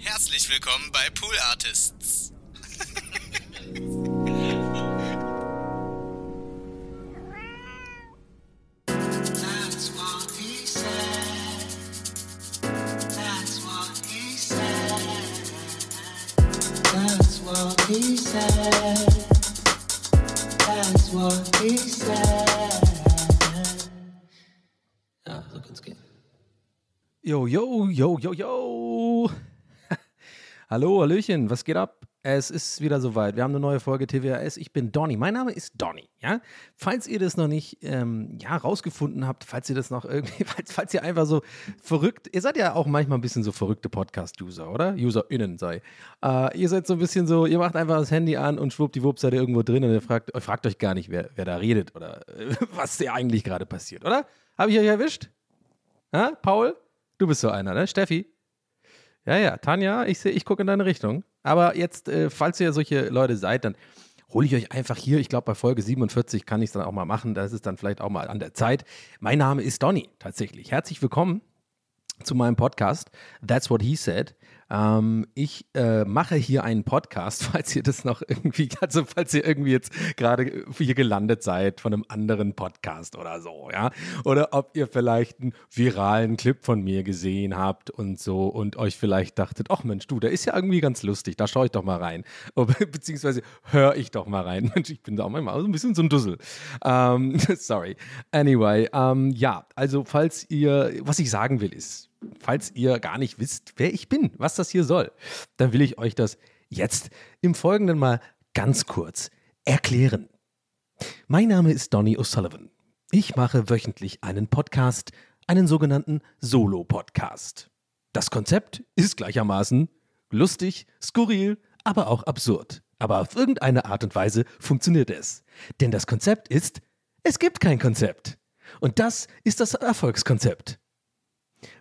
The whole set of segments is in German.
Herzlich willkommen bei Pool Artists. Ja, so kann's gehen. Yo, yo, yo, yo, yo. Hallo, Hallöchen, was geht ab? Es ist wieder soweit. Wir haben eine neue Folge TWAS. Ich bin Donny. Mein Name ist Donny. Ja? Falls ihr das noch nicht ähm, ja, rausgefunden habt, falls ihr das noch irgendwie, falls, falls ihr einfach so verrückt, ihr seid ja auch manchmal ein bisschen so verrückte Podcast-User, oder? UserInnen sei. Äh, ihr seid so ein bisschen so, ihr macht einfach das Handy an und schwuppdiwupp seid ihr irgendwo drin und ihr fragt, ihr fragt euch gar nicht, wer, wer da redet oder äh, was da eigentlich gerade passiert, oder? Habe ich euch erwischt? Ja? Paul? Du bist so einer, ne? Steffi? Ja, ja, Tanja, ich sehe, ich gucke in deine Richtung. Aber jetzt, äh, falls ihr solche Leute seid, dann hole ich euch einfach hier. Ich glaube, bei Folge 47 kann ich es dann auch mal machen. Das ist dann vielleicht auch mal an der Zeit. Mein Name ist Donny, tatsächlich. Herzlich willkommen zu meinem Podcast. That's what he said. Ähm, ich äh, mache hier einen Podcast, falls ihr das noch irgendwie, also falls ihr irgendwie jetzt gerade hier gelandet seid von einem anderen Podcast oder so, ja. Oder ob ihr vielleicht einen viralen Clip von mir gesehen habt und so und euch vielleicht dachtet, ach Mensch, du, der ist ja irgendwie ganz lustig, da schaue ich doch mal rein. Oder, beziehungsweise höre ich doch mal rein. Mensch, ich bin da auch manchmal so ein bisschen so ein Dussel. Ähm, sorry. Anyway, ähm, ja, also falls ihr, was ich sagen will, ist, falls ihr gar nicht wisst, wer ich bin, was das hier soll, dann will ich euch das jetzt im Folgenden mal ganz kurz erklären. Mein Name ist Donny O'Sullivan. Ich mache wöchentlich einen Podcast, einen sogenannten Solo-Podcast. Das Konzept ist gleichermaßen lustig, skurril, aber auch absurd. Aber auf irgendeine Art und Weise funktioniert es. Denn das Konzept ist, es gibt kein Konzept. Und das ist das Erfolgskonzept.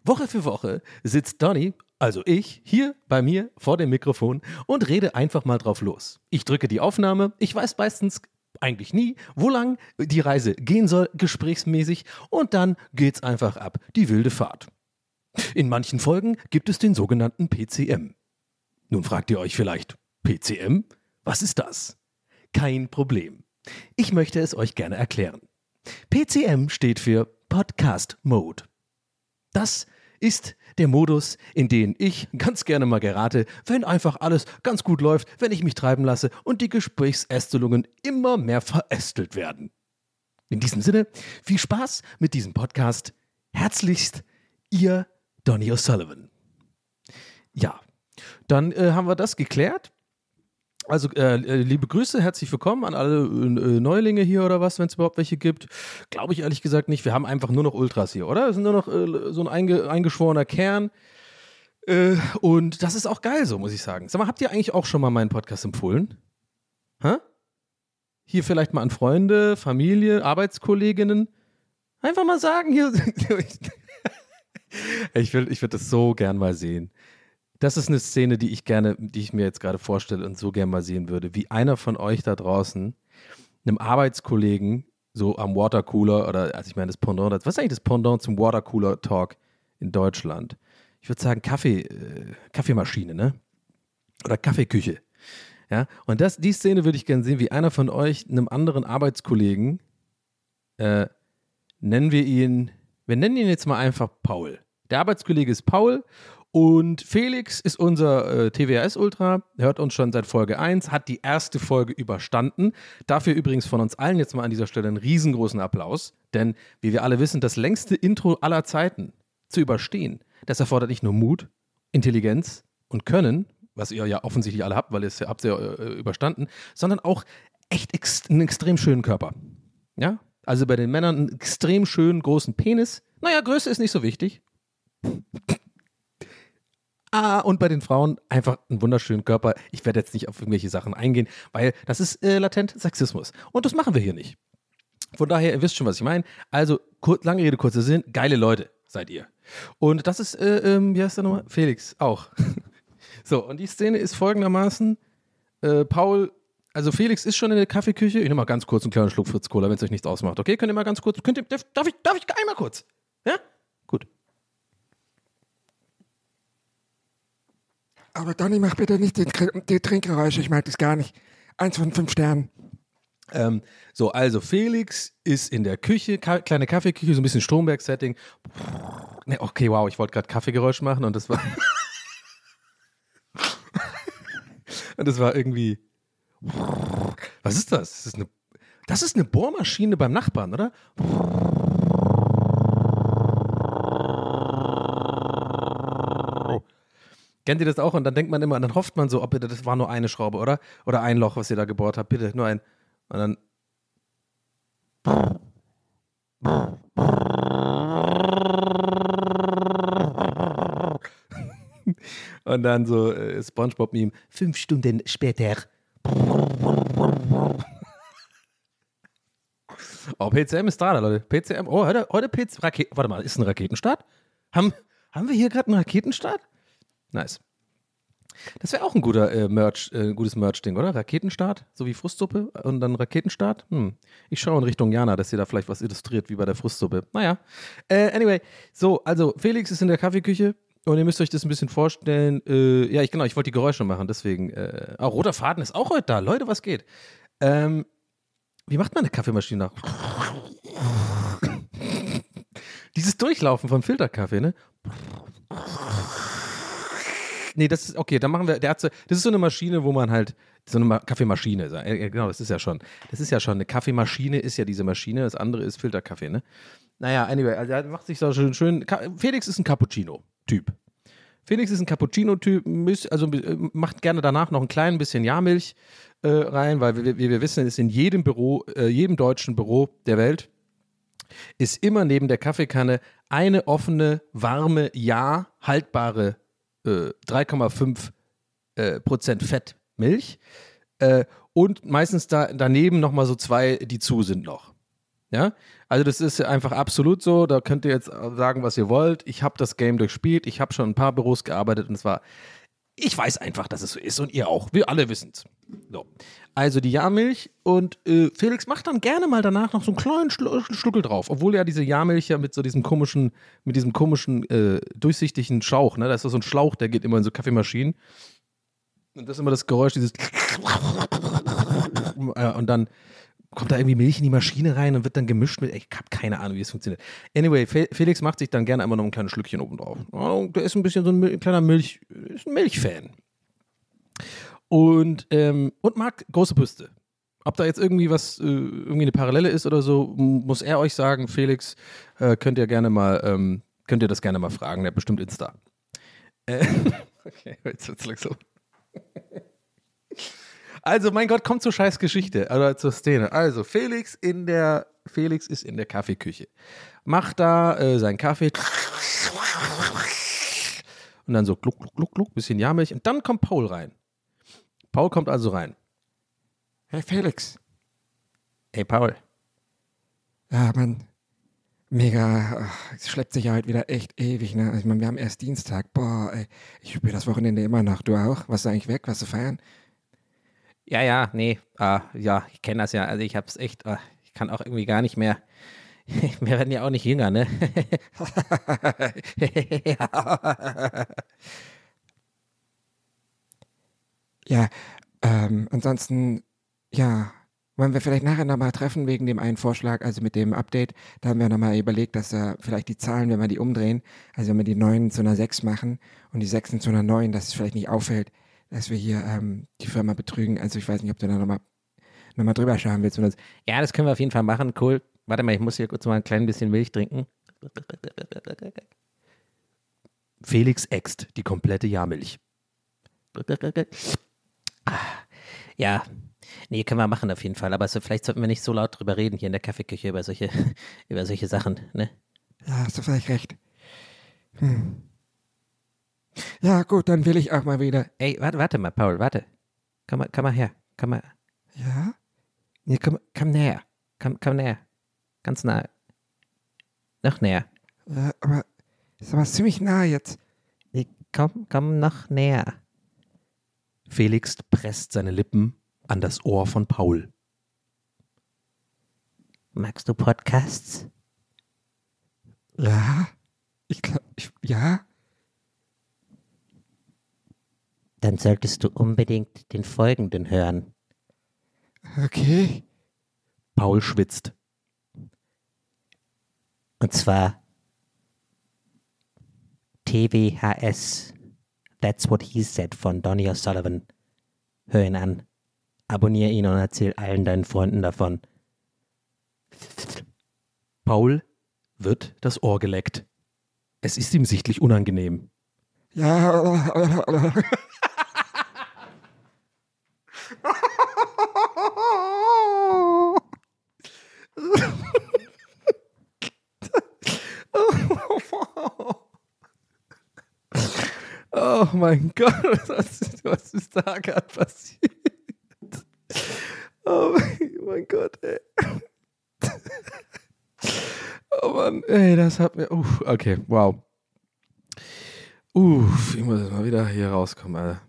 Woche für Woche sitzt Donny, also ich, hier bei mir vor dem Mikrofon und rede einfach mal drauf los. Ich drücke die Aufnahme, ich weiß meistens eigentlich nie, wo lang die Reise gehen soll, gesprächsmäßig, und dann geht's einfach ab, die wilde Fahrt. In manchen Folgen gibt es den sogenannten PCM. Nun fragt ihr euch vielleicht, PCM? Was ist das? Kein Problem. Ich möchte es euch gerne erklären. PCM steht für Podcast Mode. Das ist der Modus, in den ich ganz gerne mal gerate, wenn einfach alles ganz gut läuft, wenn ich mich treiben lasse und die Gesprächsästelungen immer mehr verästelt werden. In diesem Sinne, viel Spaß mit diesem Podcast. Herzlichst, Ihr Donny O'Sullivan. Ja, dann äh, haben wir das geklärt. Also, äh, äh, liebe Grüße, herzlich willkommen an alle äh, Neulinge hier oder was, wenn es überhaupt welche gibt. Glaube ich ehrlich gesagt nicht. Wir haben einfach nur noch Ultras hier, oder? Es sind nur noch äh, so ein einge eingeschworener Kern. Äh, und das ist auch geil so, muss ich sagen. Sag mal, habt ihr eigentlich auch schon mal meinen Podcast empfohlen? Hä? Hier vielleicht mal an Freunde, Familie, Arbeitskolleginnen. Einfach mal sagen, hier. ich will, ich würde das so gern mal sehen das ist eine Szene, die ich gerne, die ich mir jetzt gerade vorstelle und so gerne mal sehen würde, wie einer von euch da draußen einem Arbeitskollegen so am Watercooler oder, also ich meine, das Pendant, was ist eigentlich das Pendant zum Watercooler Talk in Deutschland? Ich würde sagen Kaffee, äh, Kaffeemaschine, ne? Oder Kaffeeküche. Ja, und das, die Szene würde ich gerne sehen, wie einer von euch einem anderen Arbeitskollegen, äh, nennen wir ihn, wir nennen ihn jetzt mal einfach Paul. Der Arbeitskollege ist Paul und Felix ist unser äh, TWS-Ultra, hört uns schon seit Folge 1, hat die erste Folge überstanden. Dafür übrigens von uns allen jetzt mal an dieser Stelle einen riesengroßen Applaus. Denn, wie wir alle wissen, das längste Intro aller Zeiten zu überstehen, das erfordert nicht nur Mut, Intelligenz und Können, was ihr ja offensichtlich alle habt, weil ihr es ja habt ihr äh, überstanden, sondern auch echt ex einen extrem schönen Körper. Ja? Also bei den Männern einen extrem schönen großen Penis. Naja, Größe ist nicht so wichtig. Ah, und bei den Frauen einfach einen wunderschönen Körper. Ich werde jetzt nicht auf irgendwelche Sachen eingehen, weil das ist äh, latent Sexismus. Und das machen wir hier nicht. Von daher, ihr wisst schon, was ich meine. Also, kur lange Rede, kurzer Sinn, geile Leute seid ihr. Und das ist, äh, ähm, wie heißt der nochmal? Felix, auch. so, und die Szene ist folgendermaßen: äh, Paul, also Felix ist schon in der Kaffeeküche. Ich nehme mal ganz kurz einen kleinen Schluck Fritz Cola, wenn es euch nichts ausmacht. Okay, könnt ihr mal ganz kurz, könnt ihr, darf ich, darf ich einmal kurz? Ja? Gut. Aber Donny, mach bitte nicht die, die Trinkgeräusche, ich mag das gar nicht. Eins von fünf Sternen. Ähm, so, also Felix ist in der Küche, ka kleine Kaffeeküche, so ein bisschen Stromberg-Setting. Ne, okay, wow, ich wollte gerade Kaffeegeräusch machen und das war. und das war irgendwie. Was ist das? Das ist eine, das ist eine Bohrmaschine beim Nachbarn, oder? Kennt ihr das auch? Und dann denkt man immer, dann hofft man so, ob bitte, das war nur eine Schraube, oder? Oder ein Loch, was ihr da gebohrt habt. Bitte, nur ein. Und dann. Und dann so äh, Spongebob-Meme. Fünf Stunden später. Oh, PCM ist da, Leute. PCM. Oh, heute, heute PC. Rake Warte mal, ist ein Raketenstart? Haben, haben wir hier gerade einen Raketenstart? Nice. Das wäre auch ein guter äh, Merch, äh, gutes Merch-Ding, oder? Raketenstart, so wie Frustsuppe und dann Raketenstart. Hm. Ich schaue in Richtung Jana, dass ihr da vielleicht was illustriert wie bei der Frustsuppe. Naja. Äh, anyway, so, also Felix ist in der Kaffeeküche und ihr müsst euch das ein bisschen vorstellen. Äh, ja, ich genau, ich wollte die Geräusche machen, deswegen. Äh, oh, roter Faden ist auch heute da. Leute, was geht? Ähm, wie macht man eine Kaffeemaschine nach? Dieses Durchlaufen vom Filterkaffee, ne? Nee, das ist, okay, dann machen wir, der hat so, das ist so eine Maschine, wo man halt, so eine Ma Kaffeemaschine, äh, genau, das ist ja schon, das ist ja schon, eine Kaffeemaschine ist ja diese Maschine, das andere ist Filterkaffee, ne? Naja, anyway, also er macht sich so schön, schön, Felix ist ein Cappuccino-Typ. Felix ist ein Cappuccino-Typ, also äh, macht gerne danach noch ein klein bisschen Jahrmilch äh, rein, weil wir, wie wir wissen, ist in jedem Büro, äh, jedem deutschen Büro der Welt, ist immer neben der Kaffeekanne eine offene, warme, ja haltbare äh, 3,5 äh, Prozent Fettmilch äh, und meistens da daneben nochmal so zwei, die zu sind noch. Ja, also das ist einfach absolut so. Da könnt ihr jetzt sagen, was ihr wollt. Ich habe das Game durchspielt. Ich habe schon in ein paar Büros gearbeitet und es war. Ich weiß einfach, dass es so ist und ihr auch. Wir alle wissen es. So. Also die Jahrmilch und äh, Felix macht dann gerne mal danach noch so einen kleinen Schlu Schluckel drauf, obwohl ja diese Jahrmilch ja mit so diesem komischen, mit diesem komischen äh, durchsichtigen Schlauch, ne? Da ist so ein Schlauch, der geht immer in so Kaffeemaschinen. Und das ist immer das Geräusch, dieses und dann kommt da irgendwie Milch in die Maschine rein und wird dann gemischt mit, ich habe keine Ahnung, wie es funktioniert. Anyway, Fe Felix macht sich dann gerne immer noch ein kleines Schlückchen oben drauf. Der ist ein bisschen so ein kleiner Milch, ist ein Milchfan. Und, ähm, und mag große Brüste. Ob da jetzt irgendwie was, äh, irgendwie eine Parallele ist oder so, muss er euch sagen. Felix, äh, könnt ihr gerne mal, ähm, könnt ihr das gerne mal fragen. Der hat bestimmt Insta. Äh, okay, jetzt wird's langsam. Also, mein Gott, kommt zur scheiß Geschichte oder zur Szene. Also, Felix in der, Felix ist in der Kaffeeküche. Macht da äh, seinen Kaffee. Und dann so gluck, gluck, gluck, gluck, bisschen Jahrmilch. Und dann kommt Paul rein. Paul kommt also rein. Hey Felix. Hey, Paul. Ja, Mann. Mega. Es schleppt sich ja heute wieder echt ewig, ne? Ich meine, wir haben erst Dienstag. Boah, ey. Ich spüre das Wochenende immer noch. Du auch? Was ist eigentlich weg? Was zu feiern? Ja, ja, nee, ah, ja, ich kenne das ja. Also ich hab's echt, ah, ich kann auch irgendwie gar nicht mehr. Wir werden ja auch nicht jünger, ne? Ja, ähm, ansonsten, ja, wollen wir vielleicht nachher nochmal treffen wegen dem einen Vorschlag, also mit dem Update. Da haben wir nochmal überlegt, dass äh, vielleicht die Zahlen, wenn wir die umdrehen, also wenn wir die 9 zu einer 6 machen und die 6 zu einer 9, dass es vielleicht nicht auffällt, dass wir hier ähm, die Firma betrügen. Also ich weiß nicht, ob du da nochmal noch mal drüber schauen willst. Oder. Ja, das können wir auf jeden Fall machen. Cool. Warte mal, ich muss hier kurz mal ein klein bisschen Milch trinken. Felix äxt die komplette Jahrmilch. Ja, nee, können wir machen auf jeden Fall. Aber so, vielleicht sollten wir nicht so laut drüber reden hier in der Kaffeeküche über solche, über solche Sachen, ne? Ja, hast du vielleicht recht. Hm. Ja, gut, dann will ich auch mal wieder. Ey, warte, warte mal, Paul, warte. Komm mal, komm mal her. Komm mal. Ja? Nee, komm, komm näher. Komm, komm näher. Ganz nah. Noch näher. ja aber ist aber ziemlich nah jetzt. Nee, komm, komm noch näher. Felix presst seine Lippen an das Ohr von Paul. Magst du Podcasts? Ja? Ich glaube, ja? dann solltest du unbedingt den folgenden hören. Okay. Paul schwitzt. Und zwar TWHS. That's what he said von Donny O'Sullivan. Hör ihn an. Abonnier ihn und erzähl allen deinen Freunden davon. Paul wird das Ohr geleckt. Es ist ihm sichtlich unangenehm. Ja. Oh mein Gott, was ist, was ist da gerade passiert? Oh mein, mein Gott, ey. Oh Mann, ey, das hat mir. Uff, okay, wow. Uff, ich muss jetzt mal wieder hier rauskommen, Alter.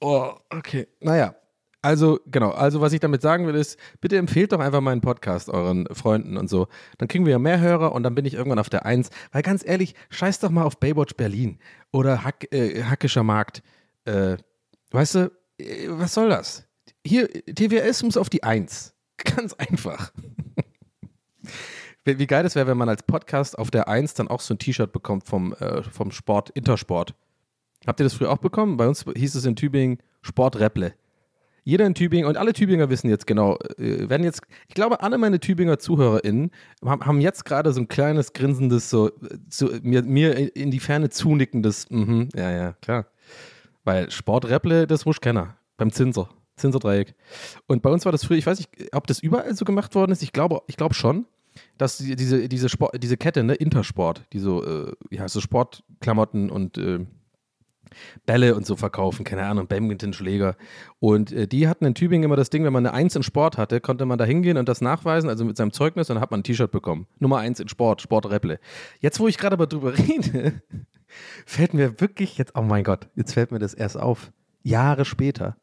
Oh, okay. Naja, also, genau. Also, was ich damit sagen will, ist, bitte empfehlt doch einfach meinen Podcast euren Freunden und so. Dann kriegen wir ja mehr Hörer und dann bin ich irgendwann auf der Eins. Weil ganz ehrlich, scheiß doch mal auf Baywatch Berlin oder Hack, äh, Hackischer Markt. Äh, weißt du, äh, was soll das? Hier, TWS muss auf die Eins. Ganz einfach. Wie geil das wäre, wenn man als Podcast auf der Eins dann auch so ein T-Shirt bekommt vom, äh, vom Sport, Intersport. Habt ihr das früher auch bekommen? Bei uns hieß es in Tübingen Sporträpple. Jeder in Tübingen und alle Tübinger wissen jetzt genau, äh, werden jetzt, ich glaube, alle meine Tübinger ZuhörerInnen haben, jetzt gerade so ein kleines grinsendes, so zu, mir, mir in die Ferne zunickendes, mhm, ja, ja, klar. Weil Sporträpple, das muss keiner. Beim Zinser. Zinserdreieck. Und bei uns war das früher, ich weiß nicht, ob das überall so gemacht worden ist. Ich glaube, ich glaube schon, dass die, diese, diese, Sport, diese Kette, ne, Intersport, die so, äh, ja, so Sportklamotten und äh, Bälle und so verkaufen, keine Ahnung, Badmintonschläger. Und äh, die hatten in Tübingen immer das Ding, wenn man eine Eins in Sport hatte, konnte man da hingehen und das nachweisen, also mit seinem Zeugnis, und dann hat man ein T-Shirt bekommen. Nummer eins in Sport, Sporträpple. Jetzt, wo ich gerade aber drüber rede, fällt mir wirklich jetzt, oh mein Gott, jetzt fällt mir das erst auf. Jahre später.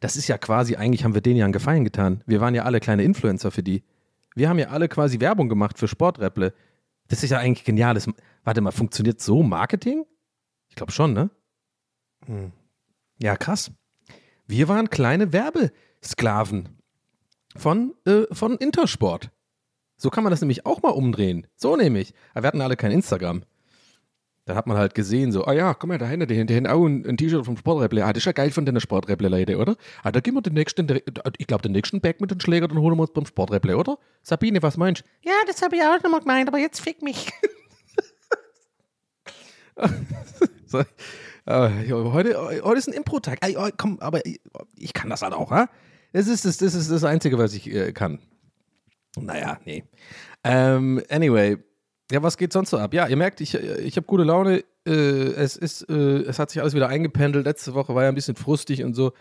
Das ist ja quasi, eigentlich haben wir denen ja einen Gefallen getan. Wir waren ja alle kleine Influencer für die. Wir haben ja alle quasi Werbung gemacht für Sporträpple. Das ist ja eigentlich geniales. Warte mal, funktioniert so Marketing? Ich glaube schon, ne? Hm. Ja, krass. Wir waren kleine Werbesklaven von, äh, von Intersport. So kann man das nämlich auch mal umdrehen. So nämlich. Aber wir hatten alle kein Instagram. Da hat man halt gesehen, so, ah ja, guck mal, da hinten, die, haben auch ein, ein T-Shirt vom Sporträpple. Ah, das ist ja geil von den Sporträpple, Leute, oder? Ah, da gehen wir den nächsten, ich glaube, den nächsten Back mit den Schläger, dann holen wir uns beim Sporträpple, oder? Sabine, was meinst du? Ja, das habe ich auch nochmal gemeint, aber jetzt fick mich. äh, heute, heute ist ein Impro-Tag. Oh, komm, aber ich, kann das halt auch, ha? Das ist das, das ist das Einzige, was ich äh, kann. Naja, nee. Ähm, anyway, ja, was geht sonst so ab? Ja, ihr merkt, ich, ich habe gute Laune. Äh, es ist, äh, es hat sich alles wieder eingependelt. Letzte Woche war ja ein bisschen frustig und so.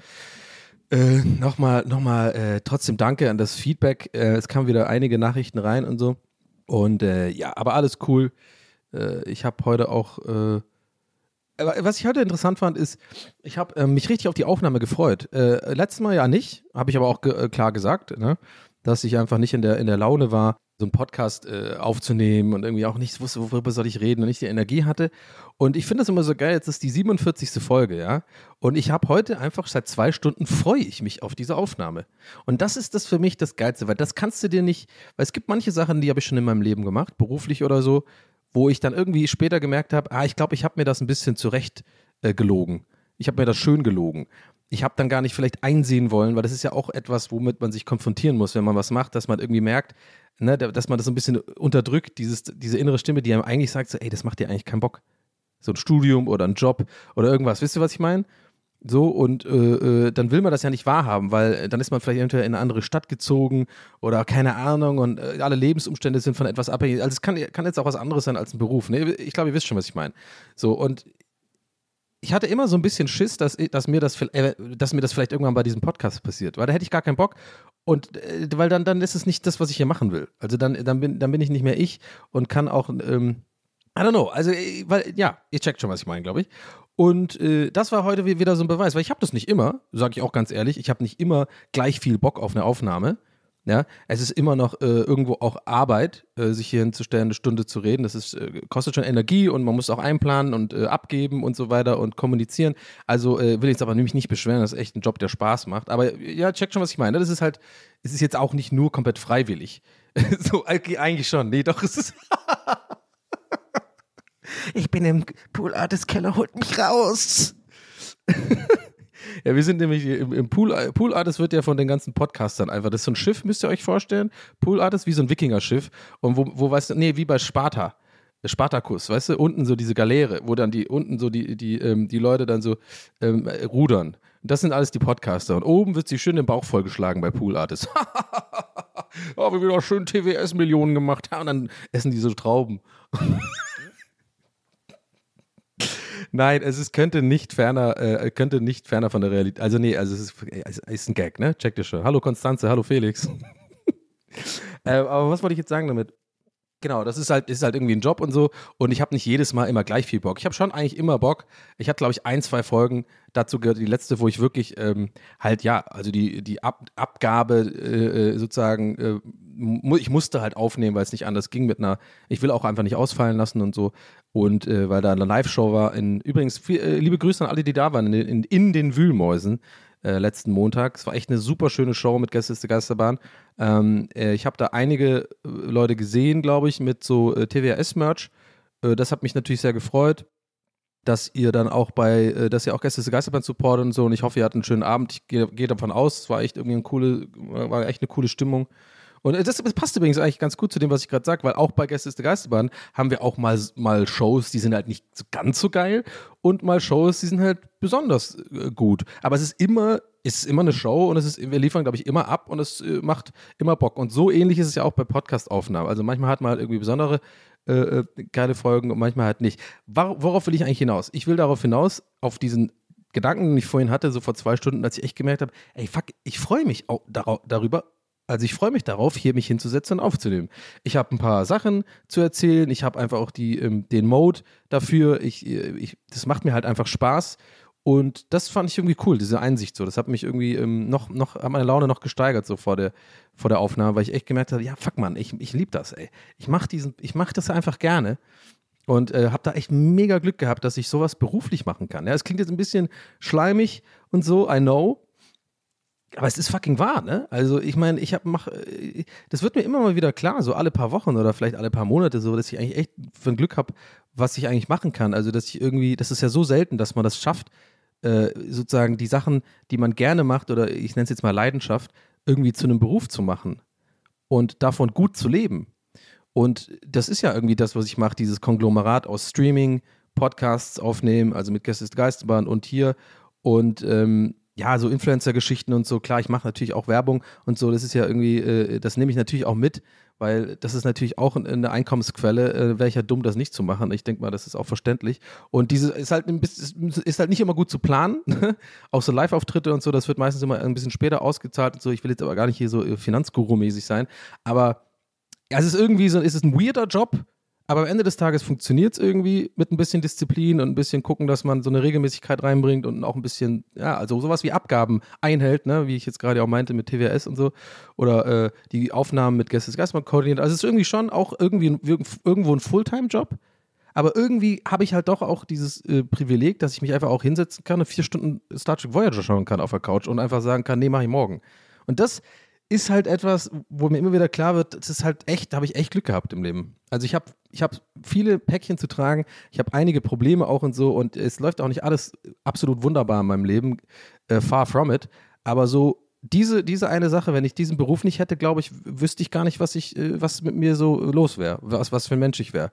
Äh, nochmal, nochmal, äh, trotzdem danke an das Feedback. Äh, es kamen wieder einige Nachrichten rein und so. Und äh, ja, aber alles cool. Äh, ich habe heute auch, äh, was ich heute interessant fand, ist, ich habe äh, mich richtig auf die Aufnahme gefreut. Äh, letztes Mal ja nicht, habe ich aber auch ge äh, klar gesagt, ne? dass ich einfach nicht in der, in der Laune war, so einen Podcast äh, aufzunehmen und irgendwie auch nicht wusste, worüber soll ich reden und nicht die Energie hatte. Und ich finde das immer so geil, jetzt ist die 47. Folge, ja. Und ich habe heute einfach seit zwei Stunden freue ich mich auf diese Aufnahme. Und das ist das für mich das Geilste, weil das kannst du dir nicht, weil es gibt manche Sachen, die habe ich schon in meinem Leben gemacht, beruflich oder so, wo ich dann irgendwie später gemerkt habe, ah, ich glaube, ich habe mir das ein bisschen zurecht äh, gelogen. Ich habe mir das schön gelogen. Ich habe dann gar nicht vielleicht einsehen wollen, weil das ist ja auch etwas, womit man sich konfrontieren muss, wenn man was macht, dass man irgendwie merkt, ne, dass man das so ein bisschen unterdrückt, dieses, diese innere Stimme, die einem eigentlich sagt, so, ey, das macht dir eigentlich keinen Bock. So ein Studium oder ein Job oder irgendwas. Wisst ihr, was ich meine? So, und äh, äh, dann will man das ja nicht wahrhaben, weil äh, dann ist man vielleicht entweder in eine andere Stadt gezogen oder keine Ahnung und äh, alle Lebensumstände sind von etwas abhängig. Also es kann, kann jetzt auch was anderes sein als ein Beruf. Ne? Ich glaube, ihr wisst schon, was ich meine. So, und ich hatte immer so ein bisschen Schiss, dass, dass, mir das, äh, dass mir das vielleicht irgendwann bei diesem Podcast passiert, weil da hätte ich gar keinen Bock. Und äh, weil dann, dann ist es nicht das, was ich hier machen will. Also dann, dann, bin, dann bin ich nicht mehr ich und kann auch, ähm, I don't know. Also, äh, weil, ja, ihr checkt schon, was ich meine, glaube ich. Und äh, das war heute wieder so ein Beweis, weil ich habe das nicht immer, sage ich auch ganz ehrlich, ich habe nicht immer gleich viel Bock auf eine Aufnahme. Ja, es ist immer noch äh, irgendwo auch Arbeit, äh, sich hier hinzustellen, eine Stunde zu reden. Das ist, äh, kostet schon Energie und man muss auch einplanen und äh, abgeben und so weiter und kommunizieren. Also äh, will ich jetzt aber nämlich nicht beschweren, das ist echt ein Job, der Spaß macht. Aber ja, check schon, was ich meine. Das ist halt, es ist jetzt auch nicht nur komplett freiwillig. so, eigentlich schon. Nee, doch, es ist. Ich bin im Pool Artist Keller, holt mich raus. Ja, wir sind nämlich im, im Pool. Pool Artist wird ja von den ganzen Podcastern einfach. Das ist so ein Schiff, müsst ihr euch vorstellen. Pool Artist wie so ein Wikinger-Schiff. Und wo, wo weißt du, nee, wie bei Sparta. Spartakus, weißt du, unten so diese Galeere, wo dann die, unten so die, die, ähm, die Leute dann so ähm, rudern. Das sind alles die Podcaster. Und oben wird sie schön den Bauch vollgeschlagen bei Pool Artist. oh, wir wieder schön TWS-Millionen gemacht. Ja, und dann essen die so Trauben. Nein, es ist, könnte nicht ferner, äh, könnte nicht ferner von der Realität. Also nee, also es ist, ist ein Gag, ne? Check das schon. Hallo Konstanze, hallo Felix. äh, aber was wollte ich jetzt sagen damit? Genau, das ist halt, ist halt irgendwie ein Job und so. Und ich habe nicht jedes Mal immer gleich viel Bock. Ich habe schon eigentlich immer Bock. Ich hatte, glaube ich, ein, zwei Folgen. Dazu gehört die letzte, wo ich wirklich ähm, halt, ja, also die, die Ab Abgabe äh, äh, sozusagen, äh, mu ich musste halt aufnehmen, weil es nicht anders ging mit einer, ich will auch einfach nicht ausfallen lassen und so. Und äh, weil da eine Live-Show war. In, übrigens, viel, äh, liebe Grüße an alle, die da waren, in, in, in den Wühlmäusen äh, letzten Montag. Es war echt eine super schöne Show mit Gäste der Geisterbahn. Ähm, äh, ich habe da einige äh, Leute gesehen, glaube ich, mit so äh, TWS-Merch. Äh, das hat mich natürlich sehr gefreut, dass ihr dann auch bei, dass ihr auch Gäste der Geisterbahn supportet und so. Und ich hoffe, ihr hattet einen schönen Abend. Ich gehe geh davon aus, es war echt irgendwie eine coole, war echt eine coole Stimmung. Und das, das passt übrigens eigentlich ganz gut zu dem, was ich gerade sage, weil auch bei Gäste der Geisterbahn haben wir auch mal, mal Shows, die sind halt nicht ganz so geil und mal Shows, die sind halt besonders äh, gut. Aber es ist immer, es ist immer eine Show und es ist, wir liefern, glaube ich, immer ab und es äh, macht immer Bock. Und so ähnlich ist es ja auch bei Podcast-Aufnahmen. Also manchmal hat man halt irgendwie besondere äh, äh, geile Folgen und manchmal halt nicht. Wor worauf will ich eigentlich hinaus? Ich will darauf hinaus, auf diesen Gedanken, den ich vorhin hatte, so vor zwei Stunden, als ich echt gemerkt habe, ey, fuck, ich freue mich auch darüber, also ich freue mich darauf, hier mich hinzusetzen und aufzunehmen. Ich habe ein paar Sachen zu erzählen. Ich habe einfach auch die, ähm, den Mode dafür. Ich, äh, ich, das macht mir halt einfach Spaß. Und das fand ich irgendwie cool, diese Einsicht so. Das hat mich irgendwie ähm, noch, noch, hat meine Laune noch gesteigert so vor der, vor der Aufnahme, weil ich echt gemerkt habe, ja, fuck man, ich, ich liebe das, ey. Ich mache diesen, das einfach gerne. Und äh, habe da echt mega Glück gehabt, dass ich sowas beruflich machen kann. Ja, es klingt jetzt ein bisschen schleimig und so, I know. Aber es ist fucking wahr, ne? Also ich meine, ich habe mach, äh, das wird mir immer mal wieder klar, so alle paar Wochen oder vielleicht alle paar Monate, so, dass ich eigentlich echt für ein Glück habe, was ich eigentlich machen kann. Also dass ich irgendwie, das ist ja so selten, dass man das schafft, äh, sozusagen die Sachen, die man gerne macht oder ich nenne es jetzt mal Leidenschaft, irgendwie zu einem Beruf zu machen und davon gut zu leben. Und das ist ja irgendwie das, was ich mache, dieses Konglomerat aus Streaming, Podcasts aufnehmen, also mit Gäste ist Geisterbahn und hier und ähm, ja, so Influencer-Geschichten und so. Klar, ich mache natürlich auch Werbung und so. Das ist ja irgendwie, äh, das nehme ich natürlich auch mit, weil das ist natürlich auch eine Einkommensquelle. Äh, Wäre ich ja dumm, das nicht zu machen. Ich denke mal, das ist auch verständlich. Und diese ist halt, ein bisschen, ist halt nicht immer gut zu planen. auch so Live-Auftritte und so, das wird meistens immer ein bisschen später ausgezahlt und so. Ich will jetzt aber gar nicht hier so äh, Finanzguru-mäßig sein. Aber ja, es ist irgendwie so, es ist ein weirder Job, aber am Ende des Tages funktioniert es irgendwie mit ein bisschen Disziplin und ein bisschen gucken, dass man so eine Regelmäßigkeit reinbringt und auch ein bisschen, ja, also sowas wie Abgaben einhält, ne, wie ich jetzt gerade auch meinte mit TWS und so. Oder äh, die Aufnahmen mit Gästes Geistmann koordiniert. Also es ist irgendwie schon auch irgendwie irgendwo ein Fulltime-Job. Aber irgendwie habe ich halt doch auch dieses äh, Privileg, dass ich mich einfach auch hinsetzen kann und vier Stunden Star Trek Voyager schauen kann auf der Couch und einfach sagen kann, nee, mach ich morgen. Und das ist halt etwas, wo mir immer wieder klar wird, das ist halt echt, da habe ich echt Glück gehabt im Leben. Also ich habe ich hab viele Päckchen zu tragen, ich habe einige Probleme auch und so und es läuft auch nicht alles absolut wunderbar in meinem Leben, äh, far from it, aber so diese, diese eine Sache, wenn ich diesen Beruf nicht hätte, glaube ich, wüsste ich gar nicht, was ich, äh, was mit mir so los wäre, was, was für ein Mensch ich wäre.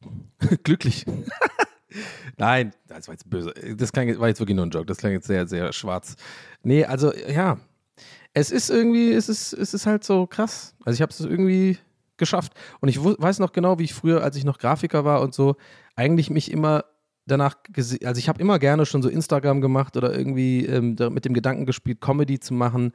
Glücklich. Nein, das war jetzt böse. Das klang, war jetzt wirklich nur ein Joke. Das klang jetzt sehr, sehr schwarz. Nee, also ja, es ist irgendwie, es ist, es ist halt so krass. Also ich habe es irgendwie geschafft. Und ich weiß noch genau, wie ich früher, als ich noch Grafiker war und so, eigentlich mich immer danach, gese- also ich habe immer gerne schon so Instagram gemacht oder irgendwie ähm, mit dem Gedanken gespielt, Comedy zu machen.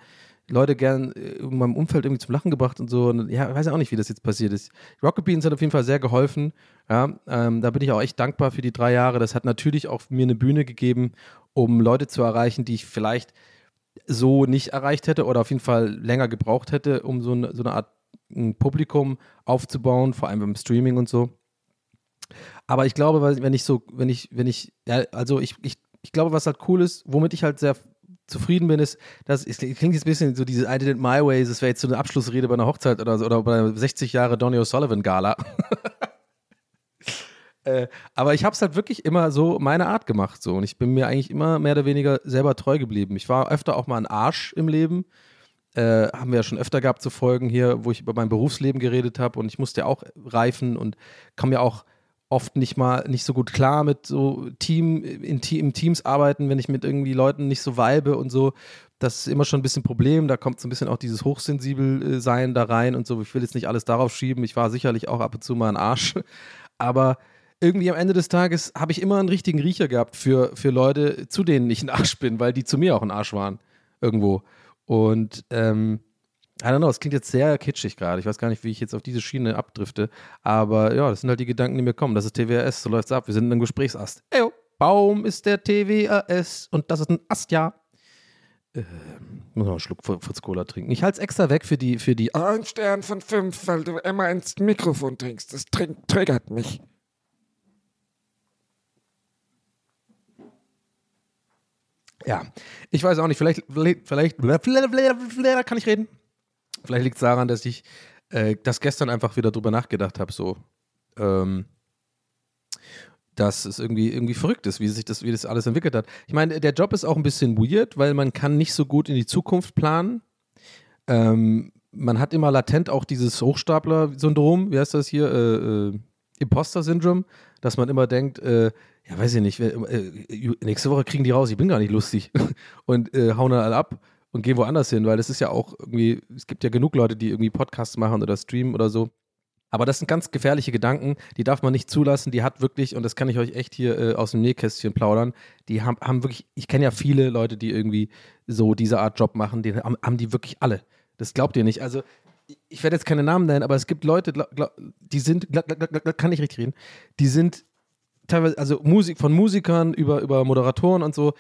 Leute gern äh, in meinem Umfeld irgendwie zum Lachen gebracht und so. Und ja, ich weiß ja auch nicht, wie das jetzt passiert ist. Rocket Beans hat auf jeden Fall sehr geholfen. Ja, ähm, da bin ich auch echt dankbar für die drei Jahre. Das hat natürlich auch mir eine Bühne gegeben, um Leute zu erreichen, die ich vielleicht so nicht erreicht hätte oder auf jeden Fall länger gebraucht hätte, um so eine, so eine Art ein Publikum aufzubauen, vor allem beim Streaming und so. Aber ich glaube, wenn ich so, wenn ich, wenn ich, ja, also ich, ich, ich glaube, was halt cool ist, womit ich halt sehr zufrieden bin, ist, dass es klingt jetzt ein bisschen so diese I did it my way, das wäre jetzt so eine Abschlussrede bei einer Hochzeit oder so, oder bei einer 60 Jahre Donny O'Sullivan Gala. Äh, aber ich habe es halt wirklich immer so meine Art gemacht so und ich bin mir eigentlich immer mehr oder weniger selber treu geblieben. Ich war öfter auch mal ein Arsch im Leben, äh, haben wir ja schon öfter gehabt zu Folgen hier, wo ich über mein Berufsleben geredet habe und ich musste ja auch reifen und kam ja auch oft nicht mal nicht so gut klar mit so Team in, im Teams arbeiten, wenn ich mit irgendwie Leuten nicht so vibe und so. Das ist immer schon ein bisschen Problem. Da kommt so ein bisschen auch dieses hochsensibel äh, da rein und so. Ich will jetzt nicht alles darauf schieben. Ich war sicherlich auch ab und zu mal ein Arsch, aber irgendwie am Ende des Tages habe ich immer einen richtigen Riecher gehabt für, für Leute, zu denen ich ein Arsch bin, weil die zu mir auch ein Arsch waren. Irgendwo. Und ähm, I don't know, es klingt jetzt sehr kitschig gerade. Ich weiß gar nicht, wie ich jetzt auf diese Schiene abdrifte. Aber ja, das sind halt die Gedanken, die mir kommen. Das ist TWRS, so läuft's ab. Wir sind in einem Gesprächsast. Eyo, Baum ist der TWRS und das ist ein Ast, ja. Ähm, muss noch einen Schluck Fr- Fritz Cola trinken. Ich halte es extra weg für die, für die Ein Stern von fünf, weil du immer ins Mikrofon trinkst. Das triggert mich. Ja, ich weiß auch nicht, vielleicht, vielleicht, vielleicht, vielleicht kann ich reden. Vielleicht liegt es daran, dass ich äh, das gestern einfach wieder drüber nachgedacht habe, so, ähm, dass es irgendwie, irgendwie verrückt ist, wie sich das, wie das alles entwickelt hat. Ich meine, der Job ist auch ein bisschen weird, weil man kann nicht so gut in die Zukunft planen. Ähm, man hat immer latent auch dieses Hochstapler-Syndrom, wie heißt das hier, äh, äh, Imposter-Syndrom, dass man immer denkt, äh, ja, weiß ich nicht, äh, äh, nächste Woche kriegen die raus, ich bin gar nicht lustig und äh, hauen dann alle ab und gehen woanders hin, weil das ist ja auch irgendwie, es gibt ja genug Leute, die irgendwie Podcasts machen oder streamen oder so. Aber das sind ganz gefährliche Gedanken, die darf man nicht zulassen. Die hat wirklich, und das kann ich euch echt hier äh, aus dem Nähkästchen plaudern, die haben, haben wirklich, ich kenne ja viele Leute, die irgendwie so diese Art Job machen, die haben, haben die wirklich alle. Das glaubt ihr nicht. Also, ich- werde jetzt keine Namen nennen, aber es gibt Leute, glaub- die sind, glaub- glaub- kann ich richtig reden, die sind teilweise, also Musik, von Musikern über, über Moderatoren und so,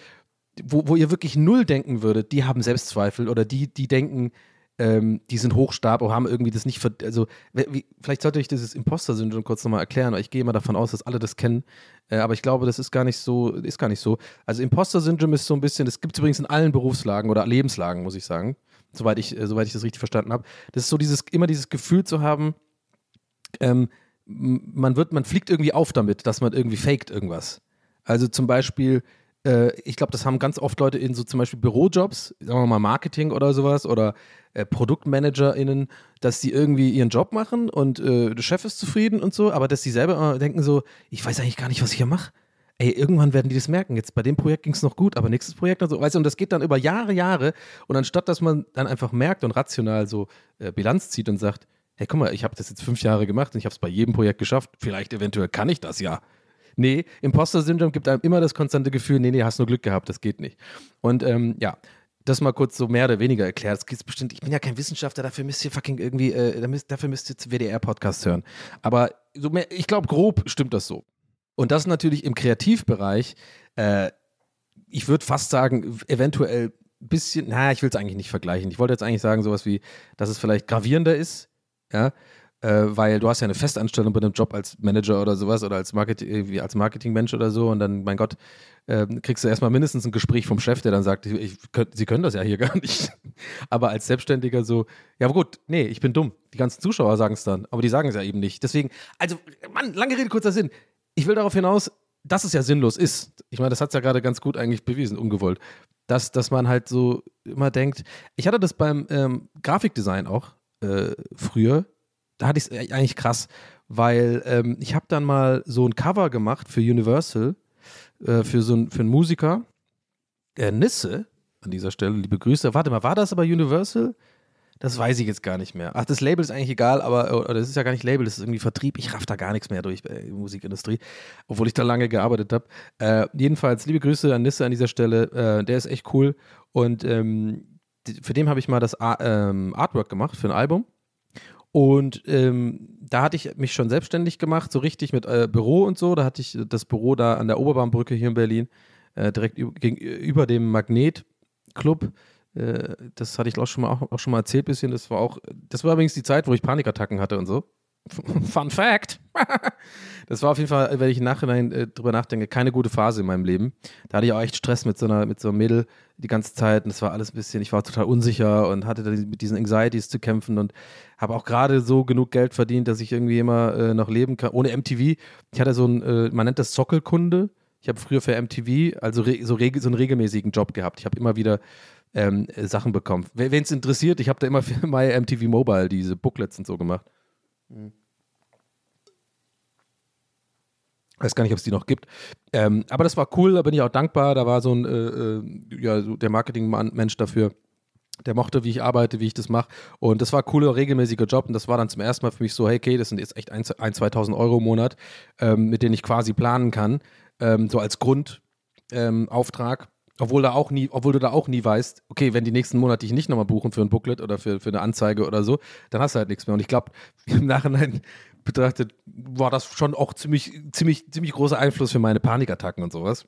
wo, wo ihr wirklich null denken würdet, die haben Selbstzweifel oder die, die denken, ähm, die sind hochstab oder haben irgendwie das nicht, ver also wie, vielleicht sollte ich dieses Imposter-Syndrom kurz nochmal erklären, weil ich gehe immer davon aus, dass alle das kennen, äh, aber ich glaube, das ist gar nicht so, ist gar nicht so. Also Imposter-Syndrom ist so ein bisschen, das gibt es übrigens in allen Berufslagen oder Lebenslagen, muss ich sagen, soweit ich, äh, soweit ich das richtig verstanden habe. Das ist so dieses, immer dieses Gefühl zu haben, ähm, man wird, man fliegt irgendwie auf damit, dass man irgendwie faked irgendwas. Also zum Beispiel, äh, ich glaube, das haben ganz oft Leute in so zum Beispiel Bürojobs, sagen wir mal Marketing oder sowas oder äh, ProduktmanagerInnen, dass die irgendwie ihren Job machen und äh, der Chef ist zufrieden und so, aber dass die selber denken so, ich weiß eigentlich gar nicht, was ich hier mache. Ey, irgendwann werden die das merken. Jetzt bei dem Projekt ging es noch gut, aber nächstes Projekt und so, weißt du, und das geht dann über Jahre, Jahre. Und anstatt, dass man dann einfach merkt und rational so äh, Bilanz zieht und sagt, hey, guck mal, ich habe das jetzt fünf Jahre gemacht und ich habe es bei jedem Projekt geschafft. Vielleicht eventuell kann ich das ja. Nee, Imposter-Syndrom gibt einem immer das konstante Gefühl, nee, nee, hast nur Glück gehabt, das geht nicht. Und ähm, ja, das mal kurz so mehr oder weniger erklärt. Es gibt bestimmt, ich bin ja kein Wissenschaftler, dafür müsst ihr fucking irgendwie, äh, dafür müsst ihr zu WDR-Podcasts hören. Aber so mehr, ich glaube, grob stimmt das so. Und das natürlich im Kreativbereich, äh, ich würde fast sagen, eventuell ein bisschen, na, ich will es eigentlich nicht vergleichen. Ich wollte jetzt eigentlich sagen, sowas wie, dass es vielleicht gravierender ist, ja, äh, weil du hast ja eine Festanstellung bei einem Job als Manager oder sowas oder als, Market als Marketingmensch oder so und dann, mein Gott, äh, kriegst du erstmal mindestens ein Gespräch vom Chef, der dann sagt, ich, ich, sie können das ja hier gar nicht. Aber als Selbstständiger so, ja gut, nee, ich bin dumm. Die ganzen Zuschauer sagen es dann, aber die sagen es ja eben nicht. Deswegen, also, Mann, lange Rede, kurzer Sinn. Ich will darauf hinaus, dass es ja sinnlos ist. Ich meine, das hat es ja gerade ganz gut eigentlich bewiesen, ungewollt. Dass, dass man halt so immer denkt, ich hatte das beim ähm, Grafikdesign auch äh, früher, da hatte ich es eigentlich krass, weil ähm, ich habe dann mal so ein Cover gemacht für Universal, äh, für so ein, für einen Musiker, äh, Nisse, an dieser Stelle, liebe Grüße. Warte mal, war das aber Universal? Das weiß ich jetzt gar nicht mehr. Ach, das Label ist eigentlich egal, aber oder das ist ja gar nicht Label, das ist irgendwie Vertrieb. Ich raff da gar nichts mehr durch äh, Musikindustrie, obwohl ich da lange gearbeitet habe. Äh, jedenfalls, liebe Grüße an Nisse an dieser Stelle. Äh, der ist echt cool. Und ähm, für den habe ich mal das ähm, Artwork gemacht für ein Album. Und ähm, da hatte ich mich schon selbstständig gemacht, so richtig mit äh, Büro und so. Da hatte ich das Büro da an der Oberbahnbrücke hier in Berlin, äh, direkt üb gegenüber dem Magnet Club Äh, das hatte ich auch schon mal, auch, auch schon mal erzählt bisschen. Das war auch, das war übrigens die Zeit, wo ich Panikattacken hatte und so. Fun Fact. das war auf jeden Fall, wenn ich im Nachhinein äh, drüber nachdenke, keine gute Phase in meinem Leben. Da hatte ich auch echt Stress mit so einer, mit so einem Mädel die ganze Zeit und das war alles ein bisschen, ich war total unsicher und hatte mit diesen Anxieties zu kämpfen und habe auch gerade so genug Geld verdient, dass ich irgendwie immer äh, noch leben kann. Ohne MTV. Ich hatte so ein, äh, man nennt das Sockelkunde. Ich habe früher für MTV, also re so, so einen regelmäßigen Job gehabt. Ich habe immer wieder ähm, äh, Sachen bekommen. Wen es interessiert, ich habe da immer für My MTV Mobile diese Booklets und so gemacht. Mhm. Weiß gar nicht, ob es die noch gibt. Ähm, aber das war cool, da bin ich auch dankbar. Da war so ein, äh, äh, ja, so der Marketing-Mensch dafür. Der mochte, wie ich arbeite, wie ich das mache. Und das war ein cooler, regelmäßiger Job. Und das war dann zum ersten Mal für mich so, hey, okay, das sind jetzt echt 1, 2.000 Euro im Monat, ähm, mit denen ich quasi planen kann. Ähm, so als Grundauftrag. Obwohl, da auch nie, obwohl du da auch nie weißt, okay, wenn die nächsten Monate dich nicht nochmal buchen für ein Booklet oder für, für eine Anzeige oder so, dann hast du halt nichts mehr. Und ich glaube, im Nachhinein betrachtet war das schon auch ziemlich, ziemlich, ziemlich großer Einfluss für meine Panikattacken und sowas.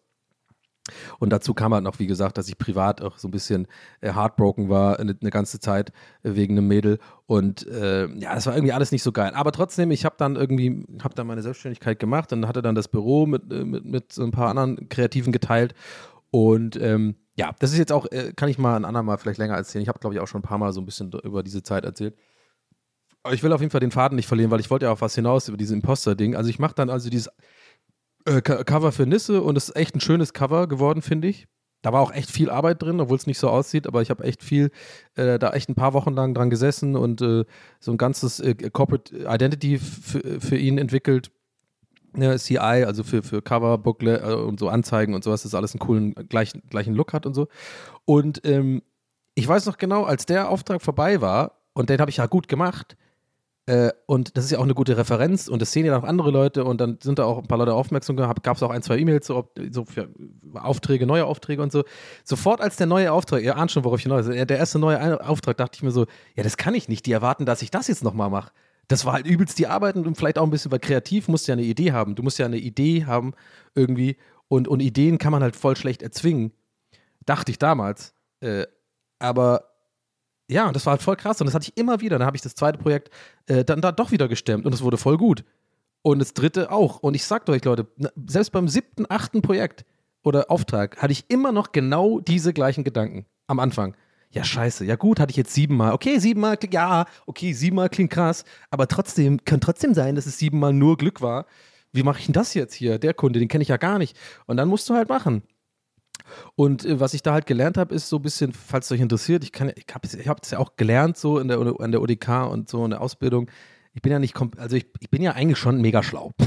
Und dazu kam halt noch, wie gesagt, dass ich privat auch so ein bisschen äh, heartbroken war eine, eine ganze Zeit äh, wegen einem Mädel. Und äh, ja, das war irgendwie alles nicht so geil. Aber trotzdem, ich habe dann irgendwie, habe dann meine Selbstständigkeit gemacht und hatte dann das Büro mit, äh, mit, mit so ein paar anderen Kreativen geteilt. Und ähm, ja, das ist jetzt auch, äh, kann ich mal ein andermal vielleicht länger erzählen. Ich habe, glaube ich, auch schon ein paar Mal so ein bisschen über diese Zeit erzählt. Ich will auf jeden Fall den Faden nicht verlieren, weil ich wollte ja auf was hinaus über dieses Imposter-Ding. Also ich mache dann also dieses äh, Cover für Nisse und es ist echt ein schönes Cover geworden, finde ich. Da war auch echt viel Arbeit drin, obwohl es nicht so aussieht, aber ich habe echt viel, äh, da echt ein paar Wochen lang dran gesessen und äh, so ein ganzes äh, Corporate Identity für ihn entwickelt ja, CI, also für, für Cover, Booklet äh, und so Anzeigen und sowas, dass alles einen coolen, gleichen, gleichen Look hat und so. Und ähm, ich weiß noch genau, als der Auftrag vorbei war, und den habe ich ja gut gemacht, äh, und das ist ja auch eine gute Referenz und das sehen ja auch andere Leute und dann sind da auch ein paar Leute aufmerksam gab es auch ein, zwei E-Mails so, so, für Aufträge, neue Aufträge und so. Sofort als der neue Auftrag, ihr ahnt schon, worauf ich hinaus, der erste neue Auftrag, dachte ich mir so, ja, das kann ich nicht, die erwarten, dass ich das jetzt nochmal mache das war halt übelst die Arbeit und vielleicht auch ein bisschen, weil kreativ musst du ja eine Idee haben. Du musst ja eine Idee haben irgendwie und, und Ideen kann man halt voll schlecht erzwingen. Dachte ich damals. Äh, aber ja, das war halt voll krass und das hatte ich immer wieder. Dann habe ich das zweite Projekt äh, dann da doch wieder gestemmt und es wurde voll gut. Und das dritte auch. Und ich sag euch, Leute, selbst beim siebten, achten Projekt oder Auftrag hatte ich immer noch genau diese gleichen Gedanken am Anfang ja, scheiße, ja gut, hatte ich jetzt siebenmal. Okay, siebenmal, ja, okay, siebenmal klingt krass, aber trotzdem, kann trotzdem sein, dass es siebenmal nur Glück war. Wie mache ich denn das jetzt hier? Der Kunde, den kenne ich ja gar nicht. Und dann musst du halt machen. Und äh, was ich da halt gelernt habe, ist so ein bisschen, falls es euch interessiert, ich, ich habe es ich ja auch gelernt, so in der, in der ODK und so in der Ausbildung. Ich bin ja nicht, also ich, ich bin ja eigentlich schon mega schlau.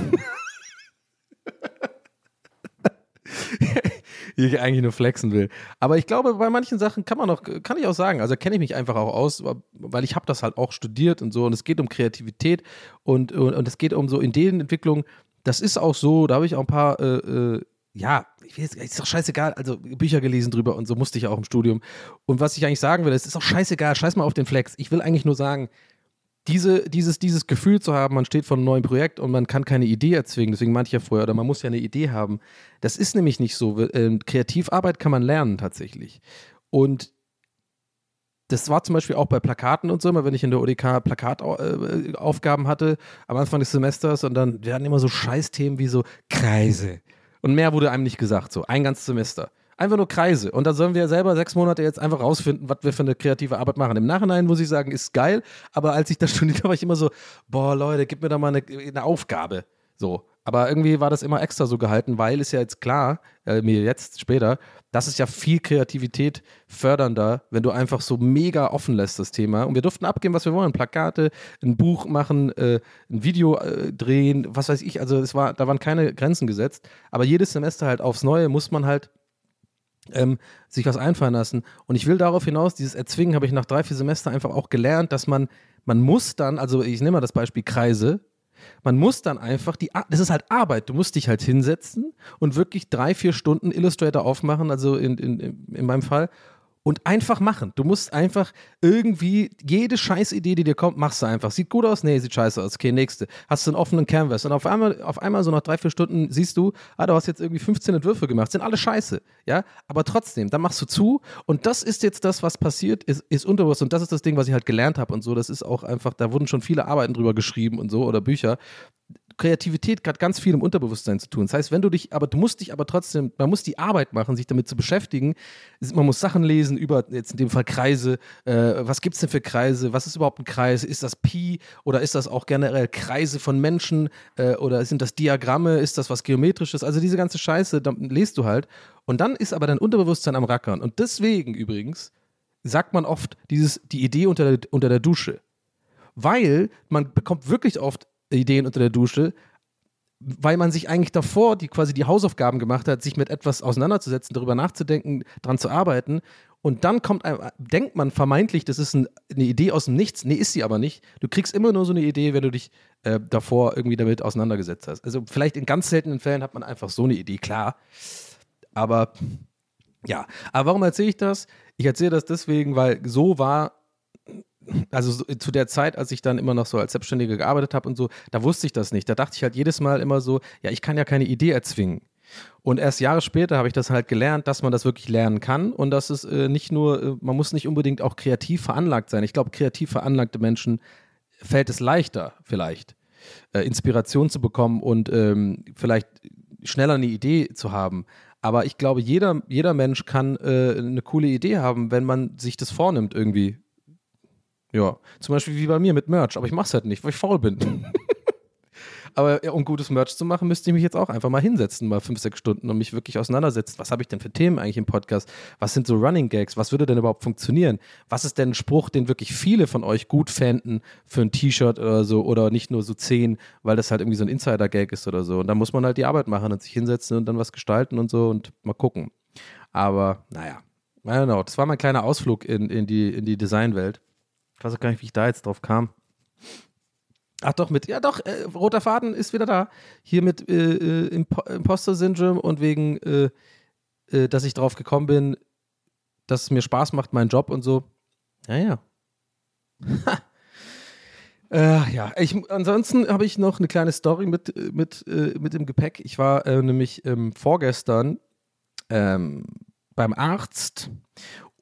ich eigentlich nur flexen will. Aber ich glaube, bei manchen Sachen kann man noch, kann ich auch sagen, also kenne ich mich einfach auch aus, weil ich habe das halt auch studiert und so und es geht um Kreativität und, und, und es geht um so Ideenentwicklung. Das ist auch so, da habe ich auch ein paar, äh, äh, ja, ich weiß, ist doch scheißegal, also Bücher gelesen drüber und so musste ich auch im Studium. Und was ich eigentlich sagen will, es ist auch scheißegal, scheiß mal auf den Flex. Ich will eigentlich nur sagen, diese, dieses, dieses Gefühl zu haben, man steht vor einem neuen Projekt und man kann keine Idee erzwingen, deswegen meinte ich ja vorher, oder man muss ja eine Idee haben. Das ist nämlich nicht so. Ähm, Kreativarbeit kann man lernen tatsächlich. Und das war zum Beispiel auch bei Plakaten und so, immer wenn ich in der ODK Plakataufgaben hatte am Anfang des Semesters und dann, wir hatten immer so Scheißthemen wie so Kreise. Und mehr wurde einem nicht gesagt, so ein ganzes Semester. Einfach nur Kreise. Und da sollen wir selber sechs Monate jetzt einfach rausfinden, was wir für eine kreative Arbeit machen. Im Nachhinein muss ich sagen, ist geil, aber als ich da studiert habe, war ich immer so, boah, Leute, gib mir da mal eine, eine Aufgabe. So. Aber irgendwie war das immer extra so gehalten, weil es ja jetzt klar, äh, mir jetzt später, das ist ja viel Kreativität fördernder, wenn du einfach so mega offen lässt, das Thema. Und wir durften abgeben, was wir wollen. Plakate, ein Buch machen, äh, ein Video äh, drehen, was weiß ich. Also es war, da waren keine Grenzen gesetzt. Aber jedes Semester halt aufs Neue muss man halt ähm, sich was einfallen lassen. Und ich will darauf hinaus, dieses Erzwingen habe ich nach drei, vier Semestern einfach auch gelernt, dass man, man muss dann, also ich nehme mal das Beispiel Kreise, man muss dann einfach, die, das ist halt Arbeit, du musst dich halt hinsetzen und wirklich drei, vier Stunden Illustrator aufmachen, also in, in, in meinem Fall, und einfach machen. Du musst einfach irgendwie jede Scheißidee, die dir kommt, machst du einfach. Sieht gut aus? Nee, sieht scheiße aus. Okay, nächste. Hast du einen offenen Canvas und auf einmal, auf einmal so nach drei, vier Stunden siehst du, ah, du hast jetzt irgendwie 15 Entwürfe gemacht. Sind alle scheiße. Ja, aber trotzdem, dann machst du zu und das ist jetzt das, was passiert, ist, ist unterbewusst und das ist das Ding, was ich halt gelernt habe und so. Das ist auch einfach, da wurden schon viele Arbeiten drüber geschrieben und so oder Bücher. Kreativität hat ganz viel im Unterbewusstsein zu tun. Das heißt, wenn du dich, aber du musst dich aber trotzdem, man muss die Arbeit machen, sich damit zu beschäftigen. Man muss Sachen lesen über, jetzt in dem Fall Kreise. Äh, was gibt es denn für Kreise? Was ist überhaupt ein Kreis? Ist das Pi oder ist das auch generell Kreise von Menschen? Äh, oder sind das Diagramme? Ist das was Geometrisches? Also diese ganze Scheiße, da lest du halt. Und dann ist aber dein Unterbewusstsein am Rackern. Und deswegen übrigens sagt man oft dieses, die Idee unter der, unter der Dusche. Weil man bekommt wirklich oft Ideen unter der Dusche, weil man sich eigentlich davor die quasi die Hausaufgaben gemacht hat, sich mit etwas auseinanderzusetzen, darüber nachzudenken, daran zu arbeiten. Und dann kommt einem, denkt man vermeintlich, das ist ein, eine Idee aus dem Nichts. Nee, ist sie aber nicht. Du kriegst immer nur so eine Idee, wenn du dich äh, davor irgendwie damit auseinandergesetzt hast. Also vielleicht in ganz seltenen Fällen hat man einfach so eine Idee, klar. Aber ja, aber warum erzähle ich das? Ich erzähle das deswegen, weil so war also so, zu der Zeit, als ich dann immer noch so als Selbstständiger gearbeitet habe und so, da wusste ich das nicht. Da dachte ich halt jedes Mal immer so, ja, ich kann ja keine Idee erzwingen. Und erst Jahre später habe ich das halt gelernt, dass man das wirklich lernen kann und dass es äh, nicht nur, äh, man muss nicht unbedingt auch kreativ veranlagt sein. Ich glaube, kreativ veranlagte Menschen fällt es leichter, vielleicht, äh, Inspiration zu bekommen und ähm, vielleicht schneller eine Idee zu haben. Aber ich glaube, jeder, jeder Mensch kann äh, eine coole Idee haben, wenn man sich das vornimmt irgendwie. Ja, zum Beispiel wie bei mir mit Merch, aber ich mache es halt nicht, weil ich faul bin. aber ja, um gutes Merch zu machen, müsste ich mich jetzt auch einfach mal hinsetzen, mal fünf, sechs Stunden und mich wirklich auseinandersetzen. Was habe ich denn für Themen eigentlich im Podcast? Was sind so Running Gags? Was würde denn überhaupt funktionieren? Was ist denn ein Spruch, den wirklich viele von euch gut fänden für ein T-Shirt oder so oder nicht nur so zehn, weil das halt irgendwie so ein Insider-Gag ist oder so. Und dann muss man halt die Arbeit machen und sich hinsetzen und dann was gestalten und so und mal gucken. Aber naja, I don't know. Das war mein kleiner Ausflug in, in die, in die Designwelt. Ich weiß auch gar nicht, wie ich da jetzt drauf kam. Ach doch, mit, ja doch, äh, roter Faden ist wieder da. Hier mit äh, äh, Impo Imposter-Syndrom und wegen, äh, äh, dass ich drauf gekommen bin, dass es mir Spaß macht, mein Job und so. Ja, ja. Äh, ja, ich, ansonsten habe ich noch eine kleine Story mit, mit, mit dem Gepäck. Ich war nämlich ähm, vorgestern ähm, beim Arzt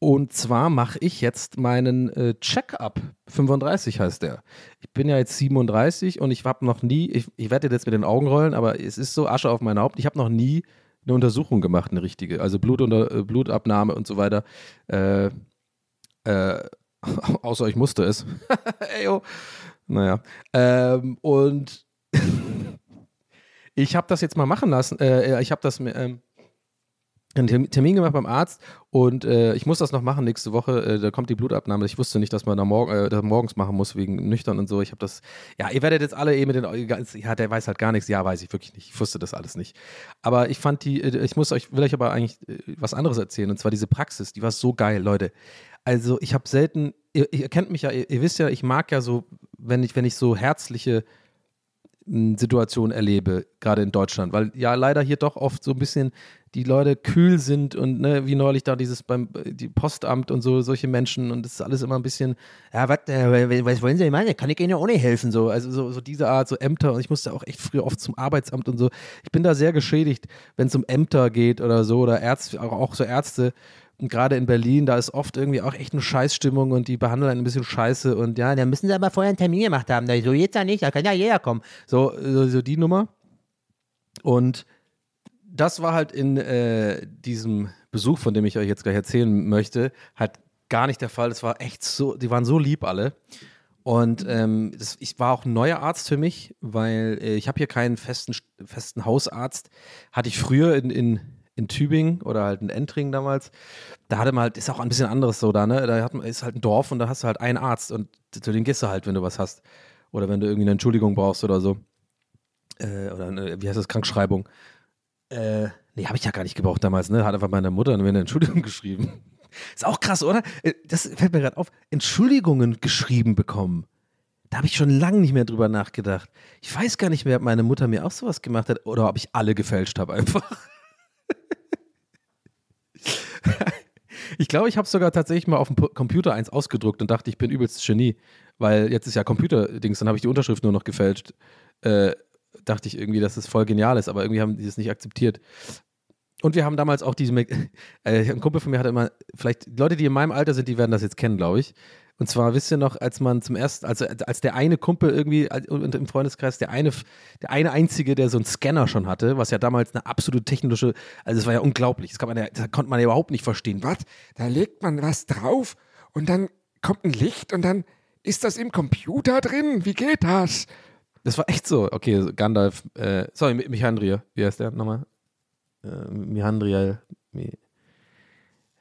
und zwar mache ich jetzt meinen äh, Check-up. 35 heißt der. Ich bin ja jetzt 37 und ich habe noch nie, ich, ich werde jetzt mit den Augen rollen, aber es ist so Asche auf mein Haupt. Ich habe noch nie eine Untersuchung gemacht, eine richtige. Also Blut unter, äh, Blutabnahme und so weiter. Äh, äh, außer ich musste es. Eyo. Naja. Ähm, und ich habe das jetzt mal machen lassen. Äh, ich habe das ähm, einen Termin gemacht beim Arzt und äh, ich muss das noch machen nächste Woche. Äh, da kommt die Blutabnahme. Ich wusste nicht, dass man da, morg äh, da morgens machen muss wegen nüchtern und so. Ich habe das. Ja, ihr werdet jetzt alle eh mit den. Ja, der weiß halt gar nichts. Ja, weiß ich wirklich nicht. Ich wusste das alles nicht. Aber ich fand die. Äh, ich muss euch, will euch aber eigentlich äh, was anderes erzählen und zwar diese Praxis. Die war so geil, Leute. Also ich habe selten. Ihr, ihr, kennt mich ja. Ihr, ihr, wisst ja, ich mag ja so, wenn ich wenn ich so herzliche Situation erlebe, gerade in Deutschland, weil ja leider hier doch oft so ein bisschen die Leute kühl sind und ne, wie neulich da dieses beim die Postamt und so solche Menschen und das ist alles immer ein bisschen ja was, äh, was wollen Sie meinen kann ich Ihnen ja auch nicht helfen so also so, so diese Art so Ämter und ich musste auch echt früher oft zum Arbeitsamt und so ich bin da sehr geschädigt wenn es um Ämter geht oder so oder Ärzte auch, auch so Ärzte und gerade in Berlin, da ist oft irgendwie auch echt eine Scheißstimmung und die behandeln einen ein bisschen scheiße und ja, da müssen sie aber vorher einen Termin gemacht haben. So jetzt ja nicht, da kann ja jeder kommen. So, so, so die Nummer. Und das war halt in äh, diesem Besuch, von dem ich euch jetzt gleich erzählen möchte, halt gar nicht der Fall. Es war echt so, die waren so lieb alle. Und ähm, das, ich war auch ein neuer Arzt für mich, weil äh, ich habe hier keinen festen, festen Hausarzt. Hatte ich früher in, in in Tübingen oder halt in Entring damals, da hatte man halt, ist auch ein bisschen anderes so da, ne? Da hat ist halt ein Dorf und da hast du halt einen Arzt und zu dem gehst du halt, wenn du was hast. Oder wenn du irgendwie eine Entschuldigung brauchst oder so. Äh, oder eine, wie heißt das, Krankschreibung. Äh, nee, habe ich ja gar nicht gebraucht damals, ne? Hat einfach meine Mutter mir eine Entschuldigung geschrieben. Ist auch krass, oder? Äh, das fällt mir gerade auf. Entschuldigungen geschrieben bekommen. Da habe ich schon lange nicht mehr drüber nachgedacht. Ich weiß gar nicht mehr, ob meine Mutter mir auch sowas gemacht hat oder ob ich alle gefälscht habe einfach. Ich glaube, ich habe sogar tatsächlich mal auf dem Computer eins ausgedruckt und dachte, ich bin übelst Genie, weil jetzt ist ja Computer-Dings, dann habe ich die Unterschrift nur noch gefälscht. Äh, dachte ich irgendwie, dass das voll genial ist, aber irgendwie haben die das nicht akzeptiert. Und wir haben damals auch diese, äh, ein Kumpel von mir hatte immer, vielleicht Leute, die in meinem Alter sind, die werden das jetzt kennen, glaube ich. Und zwar wisst ihr noch, als man zum ersten, also als der eine Kumpel irgendwie im Freundeskreis, der eine, der eine einzige, der so einen Scanner schon hatte, was ja damals eine absolute technische, also es war ja unglaublich, das, man ja, das konnte man ja überhaupt nicht verstehen. Was? Da legt man was drauf und dann kommt ein Licht und dann ist das im Computer drin. Wie geht das? Das war echt so. Okay, Gandalf, äh, sorry, Mi- Michandria, wie heißt der nochmal? Äh, Michandriel, Mi,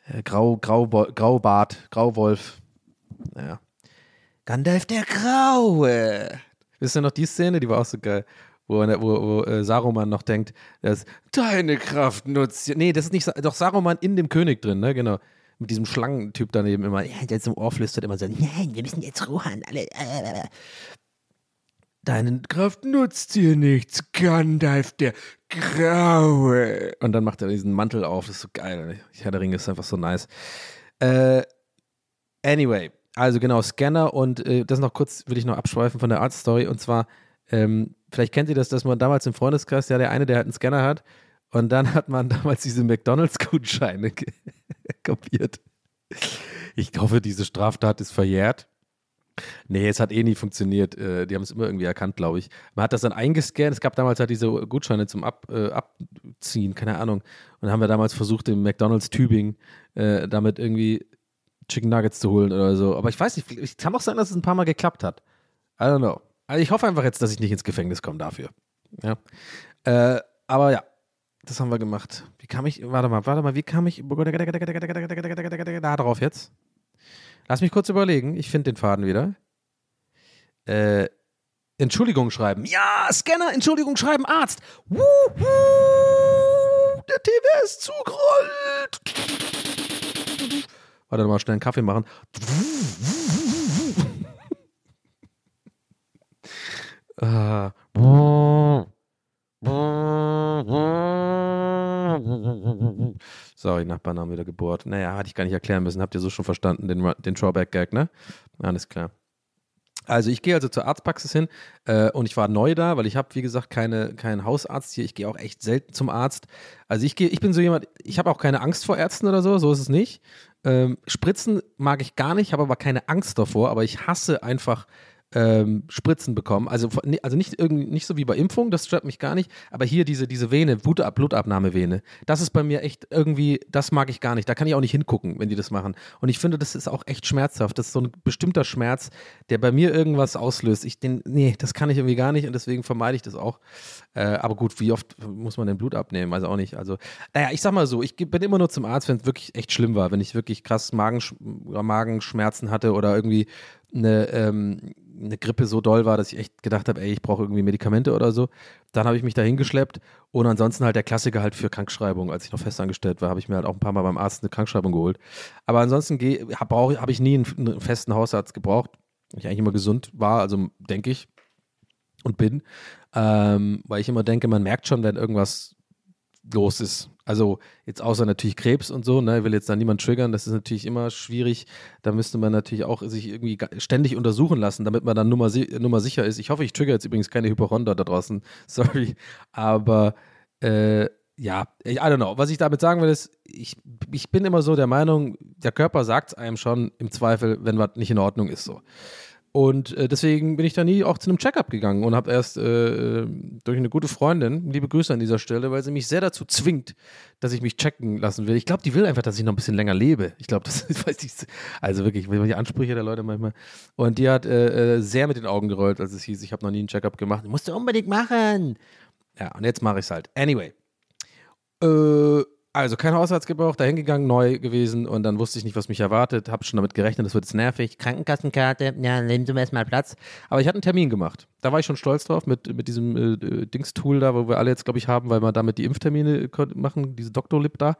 äh, Grau, Grau, Graubart, Grauwolf. Naja. Gandalf der Graue. Wisst ihr noch die Szene? Die war auch so geil. Wo, wo, wo äh, Saruman noch denkt, dass deine Kraft nutzt. Nee, das ist nicht, doch Saruman in dem König drin, ne? Genau. Mit diesem Schlangentyp daneben immer, ja, der zum Ohr flüstert immer so, nein, wir müssen jetzt Rohan alle. Äh. Deine Kraft nutzt dir nichts, Gandalf der Graue. Und dann macht er diesen Mantel auf, das ist so geil. Herr der Ringe ist einfach so nice. Äh, anyway, also genau, Scanner und äh, das noch kurz, will ich noch abschweifen von der Art-Story und zwar, ähm, vielleicht kennt ihr das, dass man damals im Freundeskreis, ja, der eine, der halt einen Scanner hat und dann hat man damals diese McDonalds-Gutscheine kopiert. Ich hoffe, diese Straftat ist verjährt. Nee, es hat eh nie funktioniert. Äh, die haben es immer irgendwie erkannt, glaube ich. Man hat das dann eingescannt. Es gab damals halt diese Gutscheine zum Ab, äh, Abziehen, keine Ahnung. Und dann haben wir damals versucht, im McDonalds Tübingen äh, damit irgendwie Chicken Nuggets zu holen oder so. Aber ich weiß nicht, es kann auch sein, dass es ein paar Mal geklappt hat. I don't know. Also ich hoffe einfach jetzt, dass ich nicht ins Gefängnis komme dafür. Ja. Äh, aber ja, das haben wir gemacht. Wie kam ich, warte mal, warte mal, wie kam ich da drauf jetzt? Lass mich kurz überlegen. Ich finde den Faden wieder. Äh, Entschuldigung schreiben. Ja, Scanner, Entschuldigung schreiben, Arzt. Wuhu, der TV ist zugerollt. Warte mal, schnell einen Kaffee machen. Ah. Sorry, Nachbarn haben wieder gebohrt. Naja, hatte ich gar nicht erklären müssen. Habt ihr so schon verstanden, den, den Drawback-Gag, ne? Alles klar. Also ich gehe also zur Arztpraxis hin äh, und ich war neu da, weil ich habe, wie gesagt, keine, keinen Hausarzt hier. Ich gehe auch echt selten zum Arzt. Also ich gehe, ich bin so jemand, ich habe auch keine Angst vor Ärzten oder so, so ist es nicht. Ähm, Spritzen mag ich gar nicht, habe aber keine Angst davor, aber ich hasse einfach ähm, Spritzen bekommen. Also, also nicht, nicht so wie bei Impfung, das stört mich gar nicht, aber hier diese, diese Vene, Blutab Blutabnahmevene, das ist bei mir echt irgendwie, das mag ich gar nicht. Da kann ich auch nicht hingucken, wenn die das machen. Und ich finde, das ist auch echt schmerzhaft. Das ist so ein bestimmter Schmerz, der bei mir irgendwas auslöst. Ich den, nee, das kann ich irgendwie gar nicht und deswegen vermeide ich das auch. Äh, aber gut, wie oft muss man denn Blut abnehmen? Also auch nicht. Also, naja, ich sag mal so, ich bin immer nur zum Arzt, wenn es wirklich echt schlimm war, wenn ich wirklich krass Magensch Magenschmerzen hatte oder irgendwie eine, ähm, eine Grippe so doll war, dass ich echt gedacht habe, ey, ich brauche irgendwie Medikamente oder so. Dann habe ich mich da hingeschleppt und ansonsten halt der Klassiker halt für Krankschreibung. Als ich noch festangestellt war, habe ich mir halt auch ein paar Mal beim Arzt eine Krankschreibung geholt. Aber ansonsten habe hab ich nie einen, einen festen Hausarzt gebraucht. Ich eigentlich immer gesund war, also denke ich und bin, ähm, weil ich immer denke, man merkt schon, wenn irgendwas los ist. Also jetzt außer natürlich Krebs und so, ne, will jetzt da niemand triggern, das ist natürlich immer schwierig. Da müsste man natürlich auch sich irgendwie ständig untersuchen lassen, damit man dann nummer, si nummer sicher ist. Ich hoffe, ich trigger jetzt übrigens keine Hypochonder da draußen, sorry, aber äh, ja, ich, I don't know. Was ich damit sagen will, ist, ich, ich bin immer so der Meinung, der Körper sagt es einem schon im Zweifel, wenn was nicht in Ordnung ist so. Und äh, deswegen bin ich da nie auch zu einem Checkup gegangen und habe erst äh, durch eine gute Freundin, liebe Grüße an dieser Stelle, weil sie mich sehr dazu zwingt, dass ich mich checken lassen will. Ich glaube, die will einfach, dass ich noch ein bisschen länger lebe. Ich glaube, das weiß ich, also wirklich, die Ansprüche der Leute manchmal. Und die hat äh, äh, sehr mit den Augen gerollt, als es hieß, ich habe noch nie einen Checkup gemacht. Musst du unbedingt machen. Ja, und jetzt mache ich es halt. Anyway. Äh, also kein Hausarzt gebraucht, da hingegangen, neu gewesen und dann wusste ich nicht, was mich erwartet, habe schon damit gerechnet, das wird jetzt nervig. Krankenkassenkarte, ja, nehmen Sie mir erstmal Platz. Aber ich hatte einen Termin gemacht. Da war ich schon stolz drauf mit, mit diesem äh, äh, Dings-Tool da, wo wir alle jetzt, glaube ich, haben, weil wir damit die Impftermine kon- machen, diese Doktorlib da.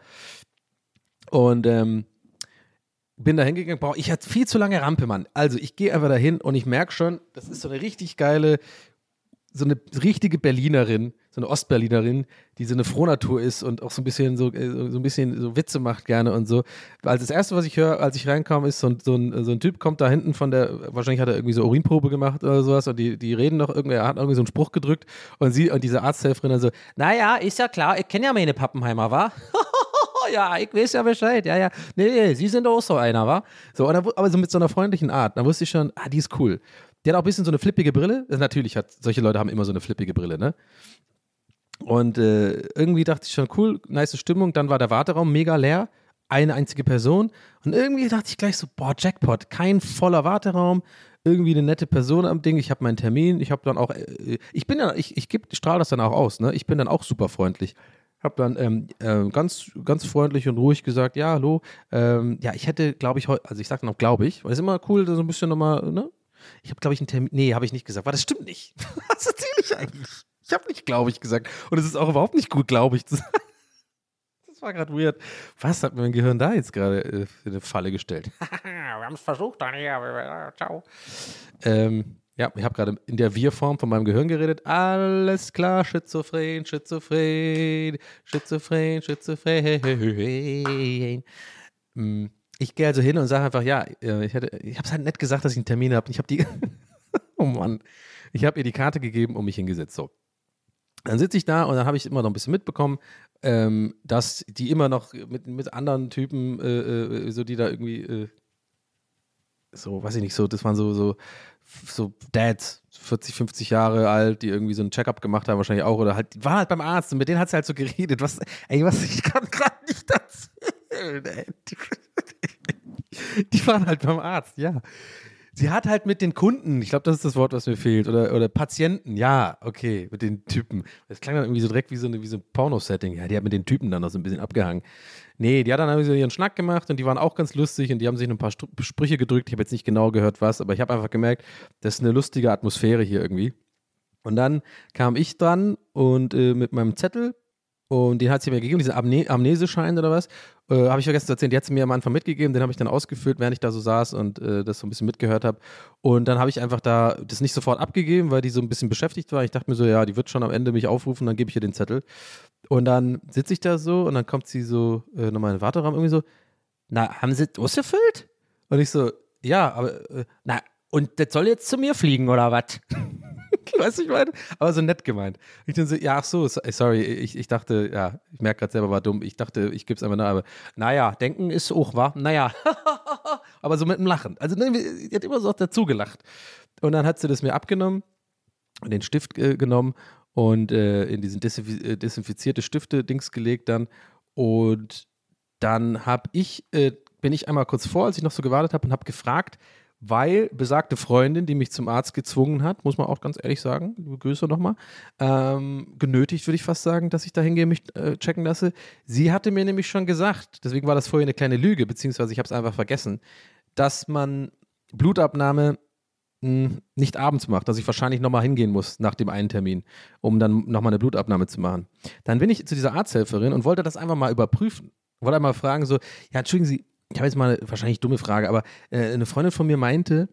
Und ähm, bin da hingegangen, brauch, ich hatte viel zu lange Rampe, Mann. Also ich gehe einfach dahin und ich merke schon, das ist so eine richtig geile, so eine richtige Berlinerin, so eine Ostberlinerin, die so eine Frohnatur ist und auch so ein bisschen so, äh, so ein bisschen so Witze macht gerne und so. Als das erste, was ich höre, als ich reinkam, ist so ein, so ein, so ein Typ kommt da hinten von der, wahrscheinlich hat er irgendwie so Urinprobe gemacht oder sowas und die, die reden noch irgendwie, er hat irgendwie so einen Spruch gedrückt und sie und diese Arzthelferin dann so, naja, ist ja klar, ich kenne ja meine Pappenheimer, wa? ja, ich weiß ja Bescheid, ja, ja. Nee, nee, sie sind auch so einer, wa? So, dann, aber so mit so einer freundlichen Art. Da wusste ich schon, ah, die ist cool. Die hat auch ein bisschen so eine flippige Brille. Natürlich hat, solche Leute haben immer so eine flippige Brille, ne? Und äh, irgendwie dachte ich schon, cool, nice Stimmung. Dann war der Warteraum mega leer, eine einzige Person. Und irgendwie dachte ich gleich so, boah, Jackpot, kein voller Warteraum, irgendwie eine nette Person am Ding. Ich habe meinen Termin, ich habe dann auch, äh, ich bin ja, ich, ich strahle das dann auch aus, ne? Ich bin dann auch super freundlich. Hab dann ähm, äh, ganz, ganz freundlich und ruhig gesagt, ja, hallo, ähm, ja, ich hätte, glaube ich, also ich sage dann auch, glaube ich, weil es immer cool, so ein bisschen nochmal, ne? Ich habe, glaube ich, einen Termin, nee, habe ich nicht gesagt, weil das stimmt nicht. Was erzähle ich eigentlich? Ich habe nicht, glaube ich, gesagt. Und es ist auch überhaupt nicht gut, glaube ich, zu sagen. Das war gerade weird. Was hat mein Gehirn da jetzt gerade äh, für eine Falle gestellt? Wir haben es versucht, Donny, aber ciao. Ähm, ja, ich habe gerade in der Wir-Form von meinem Gehirn geredet. Alles klar, schizophren, schizophren, schizophren, schizophren. Mm, Ich gehe also hin und sage einfach, ja, äh, ich, hätte- ich habe es halt nett gesagt, dass ich einen Termin habe. Ich habe die, oh Mann, ich habe ihr die Karte gegeben und mich hingesetzt. So. Dann sitze ich da und dann habe ich immer noch ein bisschen mitbekommen, ähm, dass die immer noch mit, mit anderen Typen, äh, äh, so die da irgendwie, äh, so, weiß ich nicht, so, das waren so, so, so Dads, 40, 50 Jahre alt, die irgendwie so einen Checkup gemacht haben, wahrscheinlich auch, oder halt, die waren halt beim Arzt und mit denen hat sie halt so geredet, was, ey, was, ich kann gerade nicht erzählen, ey. Die, die waren halt beim Arzt, ja. Sie hat halt mit den Kunden, ich glaube, das ist das Wort, was mir fehlt, oder, oder Patienten, ja, okay, mit den Typen. Das klang dann irgendwie so direkt wie so, eine, wie so ein Porno-Setting. Ja, die hat mit den Typen dann noch so ein bisschen abgehangen. Nee, die hat dann irgendwie so ihren Schnack gemacht und die waren auch ganz lustig und die haben sich ein paar Str- Sprüche gedrückt. Ich habe jetzt nicht genau gehört, was, aber ich habe einfach gemerkt, das ist eine lustige Atmosphäre hier irgendwie. Und dann kam ich dran und äh, mit meinem Zettel und den hat sie mir gegeben, diesen Amne Amneseschein oder was. Äh, habe ich vergessen zu erzählen, die hat sie mir am Anfang mitgegeben, den habe ich dann ausgefüllt, während ich da so saß und äh, das so ein bisschen mitgehört habe. Und dann habe ich einfach da das nicht sofort abgegeben, weil die so ein bisschen beschäftigt war. Ich dachte mir so, ja, die wird schon am Ende mich aufrufen, dann gebe ich ihr den Zettel. Und dann sitze ich da so und dann kommt sie so äh, nochmal in den Warteraum irgendwie so, na, haben Sie ausgefüllt? Und ich so, ja, aber, äh, na, und das soll jetzt zu mir fliegen oder was? weißt du, ich meine? Aber so nett gemeint. Ich dann so, ja, ach so, so- sorry, ich, ich dachte, ja, ich merke gerade selber, war dumm. Ich dachte, ich gebe es einfach nach, aber naja, denken ist auch, wahr? Naja. aber so mit dem Lachen. Also, ne, die hat immer so auch dazu gelacht. Und dann hat sie das mir abgenommen, den Stift äh, genommen und äh, in diesen äh, desinfizierte Stifte-Dings gelegt dann. Und dann habe ich, äh, bin ich einmal kurz vor, als ich noch so gewartet habe und habe gefragt, weil besagte Freundin, die mich zum Arzt gezwungen hat, muss man auch ganz ehrlich sagen, liebe Grüße nochmal, ähm, genötigt würde ich fast sagen, dass ich da hingehe, mich äh, checken lasse. Sie hatte mir nämlich schon gesagt, deswegen war das vorher eine kleine Lüge, beziehungsweise ich habe es einfach vergessen, dass man Blutabnahme mh, nicht abends macht, dass ich wahrscheinlich nochmal hingehen muss nach dem einen Termin, um dann nochmal eine Blutabnahme zu machen. Dann bin ich zu dieser Arzthelferin und wollte das einfach mal überprüfen. Wollte einmal fragen, so, ja, entschuldigen Sie, ich habe jetzt mal eine wahrscheinlich dumme Frage, aber äh, eine Freundin von mir meinte,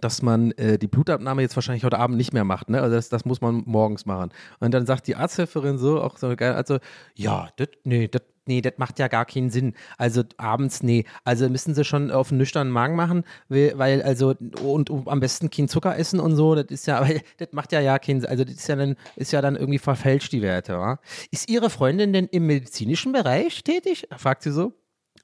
dass man äh, die Blutabnahme jetzt wahrscheinlich heute Abend nicht mehr macht, ne? Also das, das muss man morgens machen. Und dann sagt die Arzthelferin so, auch so geil, also, ja, das, nee, das, nee, das macht ja gar keinen Sinn. Also abends, nee. Also müssen sie schon auf einen nüchternen Magen machen, weil, also, und, und am besten kein Zucker essen und so, das ist ja, aber das macht ja ja keinen Sinn. Also das ist ja dann, ist ja dann irgendwie verfälscht, die Werte, wa? Ist Ihre Freundin denn im medizinischen Bereich tätig? fragt sie so.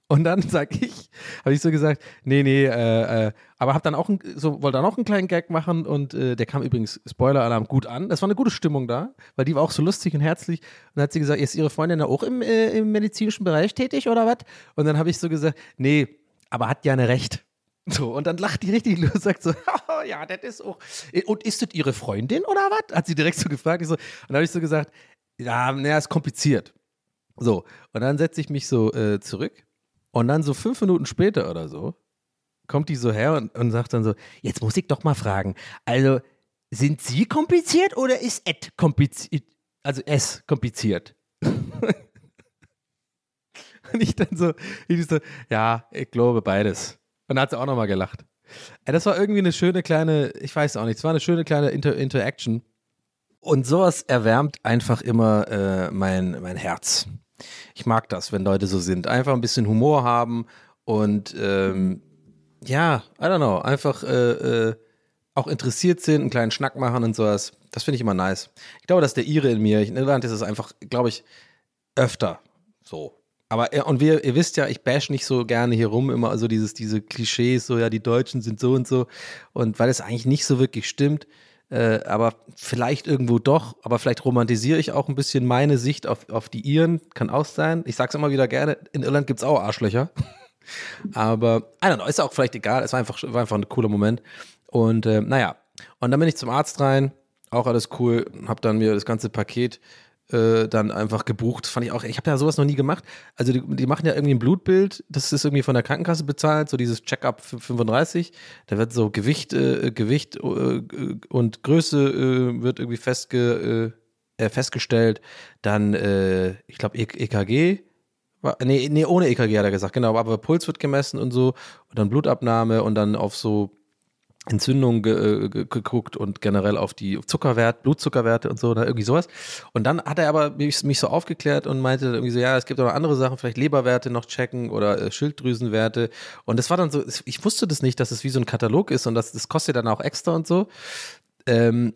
Und dann sag ich, habe ich so gesagt, nee, nee, äh, äh, aber hab dann auch ein, so wollte dann auch einen kleinen Gag machen und äh, der kam übrigens Spoiler-Alarm gut an. Das war eine gute Stimmung da, weil die war auch so lustig und herzlich. Und dann hat sie gesagt, ist ihre Freundin da auch im, äh, im medizinischen Bereich tätig oder was? Und dann habe ich so gesagt, nee, aber hat ja eine Recht. So, und dann lacht die richtig los und sagt so, ja, das ist auch. Und ist das ihre Freundin oder was? Hat sie direkt so gefragt. Ich so, und dann habe ich so gesagt, ja, naja, ist kompliziert. So, und dann setze ich mich so äh, zurück und dann so fünf Minuten später oder so kommt die so her und, und sagt dann so, jetzt muss ich doch mal fragen, also sind Sie kompliziert oder ist Ed kompliziert? Also S kompliziert. und ich dann so, ich so, ja, ich glaube beides. Und dann hat sie auch nochmal gelacht. Das war irgendwie eine schöne kleine, ich weiß auch nicht, es war eine schöne kleine Inter Interaction. Und sowas erwärmt einfach immer äh, mein, mein Herz. Ich mag das, wenn Leute so sind. Einfach ein bisschen Humor haben und ähm, ja, I don't know, einfach äh, äh, auch interessiert sind, einen kleinen Schnack machen und sowas. Das finde ich immer nice. Ich glaube, dass der Ire in mir, in Irland ist es einfach, glaube ich, öfter so. Aber äh, und wir, ihr wisst ja, ich bash nicht so gerne hier rum, immer so dieses, diese Klischees, so ja, die Deutschen sind so und so. Und weil es eigentlich nicht so wirklich stimmt, äh, aber vielleicht irgendwo doch, aber vielleicht romantisiere ich auch ein bisschen meine Sicht auf, auf die Iren, kann auch sein. Ich sag's immer wieder gerne, in Irland gibt's auch Arschlöcher. aber, I don't know, ist auch vielleicht egal, es war einfach, war einfach ein cooler Moment. Und äh, naja, und dann bin ich zum Arzt rein, auch alles cool, hab dann mir das ganze Paket äh, dann einfach gebucht. Fand ich auch, ich habe ja sowas noch nie gemacht. Also die, die, machen ja irgendwie ein Blutbild, das ist irgendwie von der Krankenkasse bezahlt, so dieses Check-up 35. Da wird so Gewicht, äh, Gewicht äh, und Größe äh, wird irgendwie festge, äh, festgestellt. Dann, äh, ich glaube, EKG. Nee, nee, ohne EKG hat er gesagt, genau, aber Puls wird gemessen und so und dann Blutabnahme und dann auf so Entzündung ge, ge, geguckt und generell auf die Zuckerwert, Blutzuckerwerte und so oder irgendwie sowas. Und dann hat er aber mich, mich, so aufgeklärt und meinte irgendwie so, ja, es gibt auch noch andere Sachen, vielleicht Leberwerte noch checken oder äh, Schilddrüsenwerte. Und das war dann so, ich wusste das nicht, dass es wie so ein Katalog ist und das, das kostet dann auch extra und so. Ähm,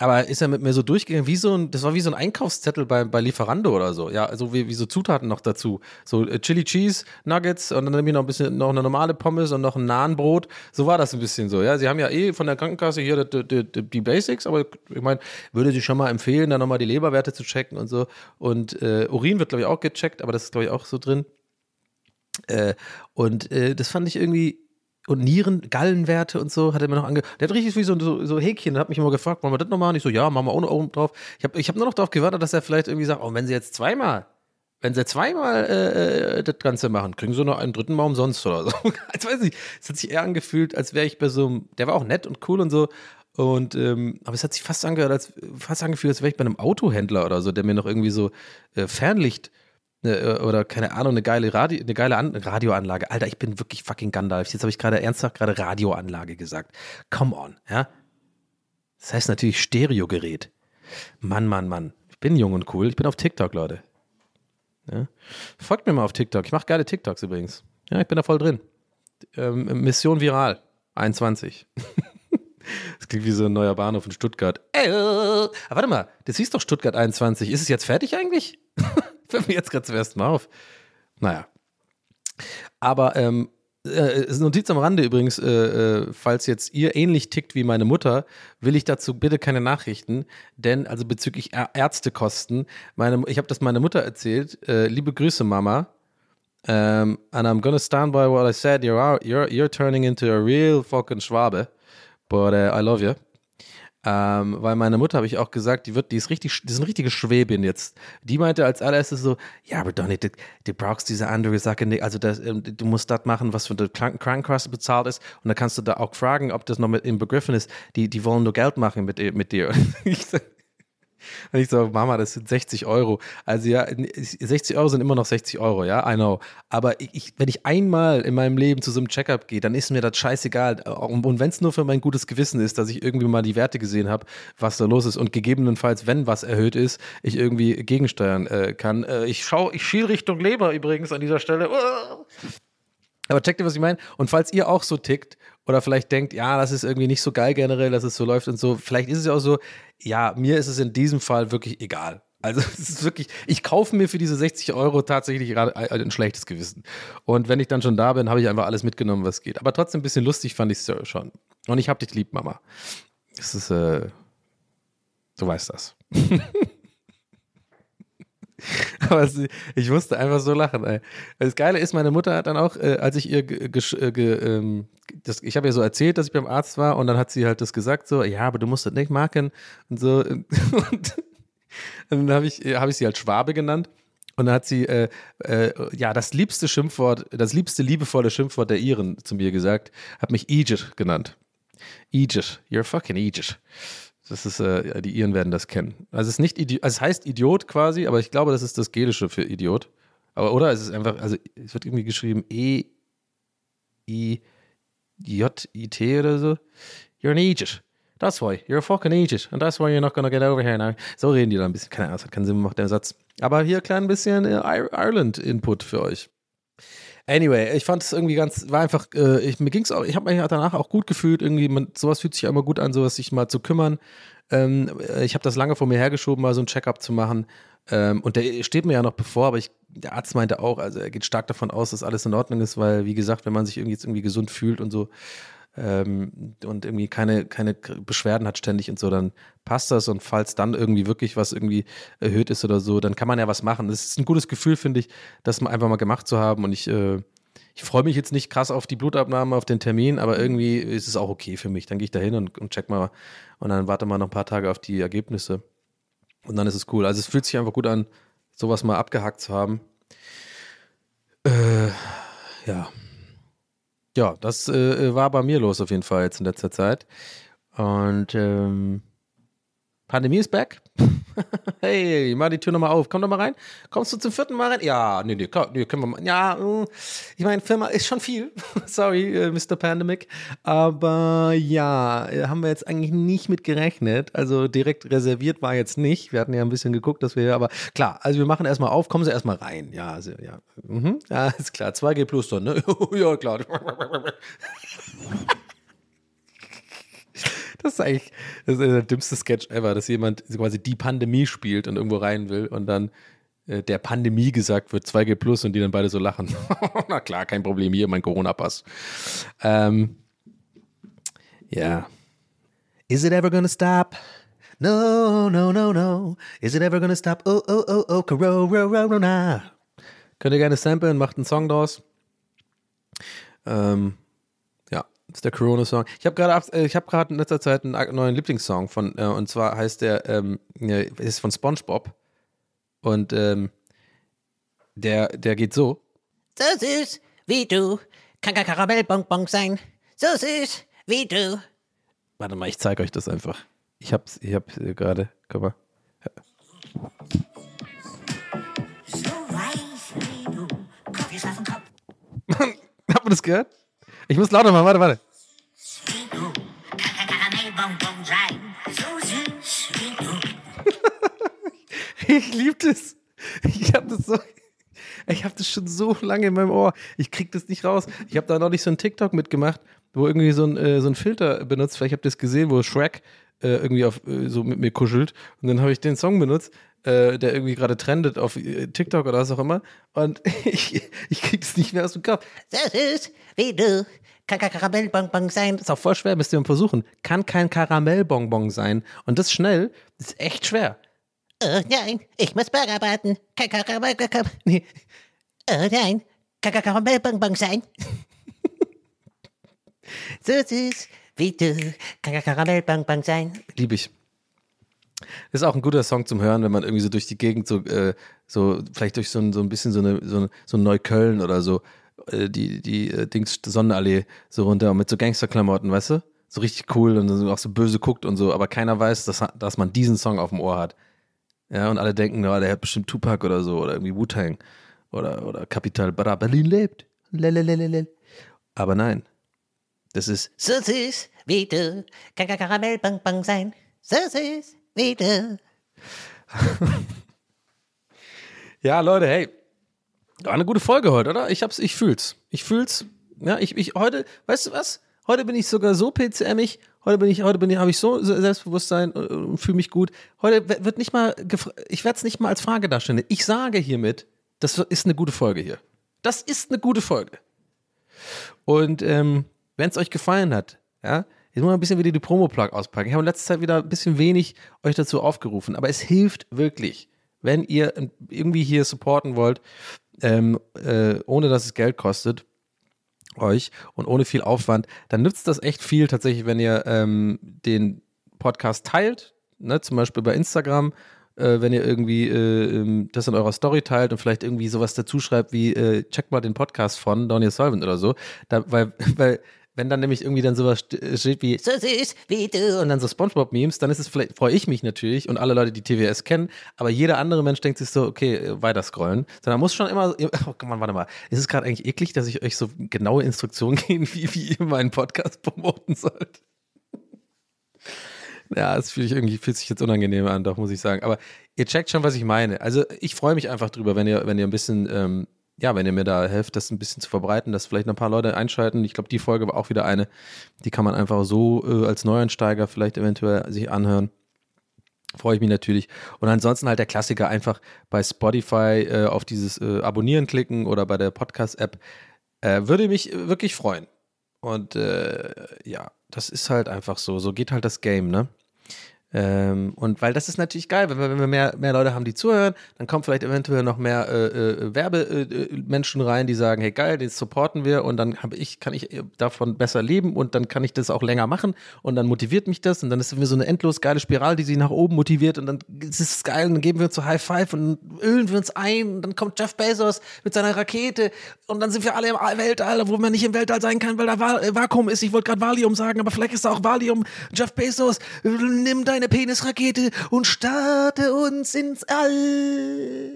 aber ist er mit mir so durchgegangen, wie so ein, das war wie so ein Einkaufszettel bei, bei Lieferando oder so. Ja, also wie, wie so Zutaten noch dazu. So äh, Chili Cheese Nuggets und dann irgendwie noch ein bisschen, noch eine normale Pommes und noch ein Nahenbrot. So war das ein bisschen so. Ja, sie haben ja eh von der Krankenkasse hier die, die, die Basics, aber ich meine, würde sie schon mal empfehlen, da nochmal die Leberwerte zu checken und so. Und äh, Urin wird, glaube ich, auch gecheckt, aber das ist, glaube ich, auch so drin. Äh, und äh, das fand ich irgendwie, und Nieren, Gallenwerte und so, hat er mir noch ange. Der hat richtig wie so, so, so Häkchen, hat mich immer gefragt, machen wir das nochmal? Und ich so, ja, machen wir auch noch oben drauf. Ich habe ich hab nur noch darauf gewartet, dass er vielleicht irgendwie sagt, oh, wenn sie jetzt zweimal, wenn sie zweimal äh, äh das Ganze machen, kriegen sie noch einen dritten Mal umsonst oder so. ich weiß nicht, es hat sich eher angefühlt, als wäre ich bei so einem, der war auch nett und cool und so. Und ähm, aber es hat sich fast angehört, als fast angefühlt, als wäre ich bei einem Autohändler oder so, der mir noch irgendwie so äh, Fernlicht Ne, äh, oder keine Ahnung, eine geile, Radio, eine geile An Radioanlage. Alter, ich bin wirklich fucking Gandalf. Jetzt habe ich gerade ernsthaft gerade Radioanlage gesagt. Come on, ja. Das heißt natürlich Stereogerät. Mann, Mann, Mann. Ich bin jung und cool. Ich bin auf TikTok, Leute. Ja. Folgt mir mal auf TikTok. Ich mache geile TikToks übrigens. Ja, ich bin da voll drin. Ähm, Mission Viral 21. das klingt wie so ein neuer Bahnhof in Stuttgart. Äh, aber warte mal, das hieß doch Stuttgart 21. Ist es jetzt fertig eigentlich? Fällt mir jetzt gerade zum ersten Mal auf. Naja. Aber ähm, äh, Notiz am Rande übrigens, äh, äh, falls jetzt ihr ähnlich tickt wie meine Mutter, will ich dazu bitte keine Nachrichten, denn also bezüglich Ä Ärztekosten, meine, ich habe das meiner Mutter erzählt, äh, liebe Grüße Mama, um, ähm, and I'm gonna stand by what I said, you're, you're, you're turning into a real fucking Schwabe, but uh, I love you. Ähm, weil meine Mutter habe ich auch gesagt, die wird, die ist richtig, die ist eine richtige Schwäbin jetzt. Die meinte als allererstes so, ja, aber Donny, du, du brauchst diese andere Sache nicht, also das, ähm, du musst das machen, was für die Krankenkasse bezahlt ist und dann kannst du da auch fragen, ob das noch mit im Begriffen ist. Die, die wollen nur Geld machen mit, mit dir. ich sag, und ich so, Mama, das sind 60 Euro. Also ja, 60 Euro sind immer noch 60 Euro, ja, I know. Aber ich, wenn ich einmal in meinem Leben zu so einem Checkup gehe, dann ist mir das scheißegal. Und, und wenn es nur für mein gutes Gewissen ist, dass ich irgendwie mal die Werte gesehen habe, was da los ist und gegebenenfalls, wenn was erhöht ist, ich irgendwie gegensteuern äh, kann. Äh, ich schaue, ich schiel Richtung Leber übrigens an dieser Stelle. Aber checkt ihr, was ich meine? Und falls ihr auch so tickt oder vielleicht denkt, ja, das ist irgendwie nicht so geil generell, dass es so läuft und so, vielleicht ist es ja auch so, ja, mir ist es in diesem Fall wirklich egal. Also es ist wirklich, ich kaufe mir für diese 60 Euro tatsächlich gerade ein schlechtes Gewissen. Und wenn ich dann schon da bin, habe ich einfach alles mitgenommen, was geht. Aber trotzdem ein bisschen lustig fand ich es schon. Und ich habe dich lieb, Mama. Das ist, äh, du weißt das. Aber ich musste einfach so lachen. Ey. Das Geile ist, meine Mutter hat dann auch, äh, als ich ihr, äh, ähm, das, ich habe ihr so erzählt, dass ich beim Arzt war und dann hat sie halt das gesagt, so, ja, aber du musst das nicht machen und so. Und dann habe ich, hab ich sie halt Schwabe genannt. Und dann hat sie, äh, äh, ja, das liebste Schimpfwort, das liebste liebevolle Schimpfwort der Iren zu mir gesagt, hat mich Egypt genannt. Egypt, you're fucking Egypt. Das ist, äh, die Iren werden das kennen. Also es ist nicht Idi also es heißt Idiot quasi, aber ich glaube, das ist das Gelische für Idiot. Aber oder es ist einfach, also es wird irgendwie geschrieben E I J I T oder so. You're an Egypt. That's why. You're a fucking idiot. And that's why you're not gonna get over here now. So reden die da ein bisschen. Keine Ahnung, das hat keinen Sinn gemacht, der Satz. Aber hier klein bisschen äh, Ir- Ireland-Input für euch. Anyway, ich fand es irgendwie ganz, war einfach, äh, ich, mir ging es auch, ich habe mich danach auch gut gefühlt, irgendwie, man, sowas fühlt sich immer gut an, sowas sich mal zu kümmern. Ähm, äh, ich habe das lange vor mir hergeschoben, mal so ein Check-up zu machen. Ähm, und der steht mir ja noch bevor, aber ich, der Arzt meinte auch, also er geht stark davon aus, dass alles in Ordnung ist, weil, wie gesagt, wenn man sich irgendwie jetzt irgendwie gesund fühlt und so ähm, und irgendwie keine, keine Beschwerden hat ständig und so, dann passt das und falls dann irgendwie wirklich was irgendwie erhöht ist oder so, dann kann man ja was machen. Das ist ein gutes Gefühl, finde ich, das mal einfach mal gemacht zu haben und ich, äh, ich freue mich jetzt nicht krass auf die Blutabnahme, auf den Termin, aber irgendwie ist es auch okay für mich. Dann gehe ich da hin und, und check mal und dann warte mal noch ein paar Tage auf die Ergebnisse. Und dann ist es cool. Also es fühlt sich einfach gut an, sowas mal abgehakt zu haben. Äh, ja. Ja, das äh, war bei mir los auf jeden Fall jetzt in letzter Zeit. Und ähm, Pandemie ist back. hey, mach die Tür nochmal auf. Komm doch mal rein. Kommst du zum vierten Mal rein? Ja, nee, nee, komm, nee können wir mal. Ja, mm, ich meine, Firma ist schon viel. Sorry, äh, Mr. Pandemic. Aber ja, äh, haben wir jetzt eigentlich nicht mit gerechnet. Also direkt reserviert war jetzt nicht. Wir hatten ja ein bisschen geguckt, dass wir, aber klar, also wir machen erstmal auf, kommen Sie erstmal rein. Ja, also, ja. Mhm. Ja, ist klar. 2G plus dann, ne? ja, klar. Das ist eigentlich das ist der dümmste Sketch ever, dass jemand quasi die Pandemie spielt und irgendwo rein will und dann äh, der Pandemie gesagt wird, 2G plus und die dann beide so lachen. Na klar, kein Problem, hier mein Corona-Pass. Ähm, ja. Is it ever gonna stop? No, no, no, no. Is it ever gonna stop? Oh, oh, oh, oh, Corona. Könnt ihr gerne samplen, macht einen Song draus. Ähm, das ist der Corona-Song. Ich habe gerade äh, ich habe gerade in letzter Zeit einen neuen Lieblingssong von äh, und zwar heißt der ähm, ja, ist von SpongeBob und ähm, der der geht so. So süß wie du kann kein Karamellbonbon sein. So süß wie du. Warte mal, ich zeige euch das einfach. Ich hab's ich hab's äh, gerade. Guck mal. So weiß wie du, Kopf Habt ihr das gehört? Ich muss lauter machen. Warte, warte. Ich liebe das. Ich habe das so. Ich habe das schon so lange in meinem Ohr. Ich krieg das nicht raus. Ich habe da noch nicht so ein TikTok mitgemacht, wo irgendwie so ein, äh, so ein Filter benutzt. Vielleicht habt ihr es gesehen, wo Shrek äh, irgendwie auf, äh, so mit mir kuschelt. Und dann habe ich den Song benutzt, äh, der irgendwie gerade trendet auf äh, TikTok oder was auch immer. Und ich, ich es nicht mehr aus dem Kopf. So süß wie du kann kein Karamellbonbon sein. ist auch voll schwer, müsst ihr mal versuchen. Kann kein Karamellbonbon sein. Und das schnell, das ist echt schwer. Oh nein, ich muss Burger braten. Kein Karamell, Nee. oh nein, kann kein Karamellbonbon sein. so süß wie du kann Karamellbonbon sein. Liebe ich. Ist auch ein guter Song zum Hören, wenn man irgendwie so durch die Gegend so, äh, so vielleicht durch so ein, so ein bisschen so, eine, so, ein- so ein Neukölln oder so, äh, die, die äh, Dings Sonnenallee so runter mit so Gangsterklamotten, weißt du? So richtig cool und dann auch so böse guckt und so, aber keiner weiß, dass, dass man diesen Song auf dem Ohr hat. Ja, und alle denken, ja, der hat bestimmt Tupac oder so oder irgendwie Wu-Tang oder, oder Capital Bra, Berlin lebt. Lelelelelel. Aber nein, das ist So süß wie du kann kein Karamellbonbon sein. So süß wie du. Ja, Leute, hey. War eine gute Folge heute, oder? Ich hab's, ich fühl's. Ich fühl's. Ja, ich, ich heute, weißt du was? Heute bin ich sogar so PCMig. Heute bin ich, heute bin ich, habe ich so Selbstbewusstsein äh, und fühle mich gut. Heute wird nicht mal, ich werde es nicht mal als Frage darstellen. Ich sage hiermit, das ist eine gute Folge hier. Das ist eine gute Folge. Und ähm, wenn es euch gefallen hat, ja, jetzt muss man ein bisschen wieder die Promo-Plug auspacken. Ich habe in letzter Zeit wieder ein bisschen wenig euch dazu aufgerufen, aber es hilft wirklich, wenn ihr irgendwie hier supporten wollt, ähm, äh, ohne dass es Geld kostet euch und ohne viel Aufwand, dann nützt das echt viel tatsächlich, wenn ihr ähm, den Podcast teilt, ne, zum Beispiel bei Instagram, äh, wenn ihr irgendwie äh, ähm, das in eurer Story teilt und vielleicht irgendwie sowas dazu schreibt wie äh, checkt mal den Podcast von Donny Solvent oder so, da, weil, weil wenn dann nämlich irgendwie dann sowas st- steht wie So süß wie du. und dann so Spongebob-Memes, dann ist es vielleicht, freue ich mich natürlich und alle Leute, die TWS kennen, aber jeder andere Mensch denkt sich so, okay, äh, weiter scrollen. Sondern muss schon immer, oh Mann, warte mal, ist es gerade eigentlich eklig, dass ich euch so genaue Instruktionen gebe, wie, wie ihr meinen Podcast promoten sollt? Ja, das fühlt sich irgendwie fühlt sich jetzt unangenehm an, doch muss ich sagen. Aber ihr checkt schon, was ich meine. Also ich freue mich einfach drüber, wenn ihr, wenn ihr ein bisschen, ähm, ja, wenn ihr mir da helft, das ein bisschen zu verbreiten, dass vielleicht ein paar Leute einschalten. Ich glaube, die Folge war auch wieder eine, die kann man einfach so äh, als Neueinsteiger vielleicht eventuell sich anhören. Freue ich mich natürlich. Und ansonsten halt der Klassiker einfach bei Spotify äh, auf dieses äh, Abonnieren klicken oder bei der Podcast-App. Äh, würde mich wirklich freuen. Und äh, ja, das ist halt einfach so. So geht halt das Game, ne? Ähm, und weil das ist natürlich geil, wenn wir, wenn wir mehr, mehr Leute haben, die zuhören, dann kommen vielleicht eventuell noch mehr äh, äh, Werbemenschen rein, die sagen, hey geil, den supporten wir und dann habe ich, kann ich davon besser leben und dann kann ich das auch länger machen und dann motiviert mich das und dann ist es mir so eine endlos geile Spirale, die sich nach oben motiviert und dann ist es geil und dann geben wir uns so High Five und ölen wir uns ein und dann kommt Jeff Bezos mit seiner Rakete und dann sind wir alle im Weltall, wo man nicht im Weltall sein kann, weil da Vakuum ist. Ich wollte gerade Valium sagen, aber vielleicht ist da auch Valium. Jeff Bezos, nimm dein eine Penisrakete und starte uns ins All.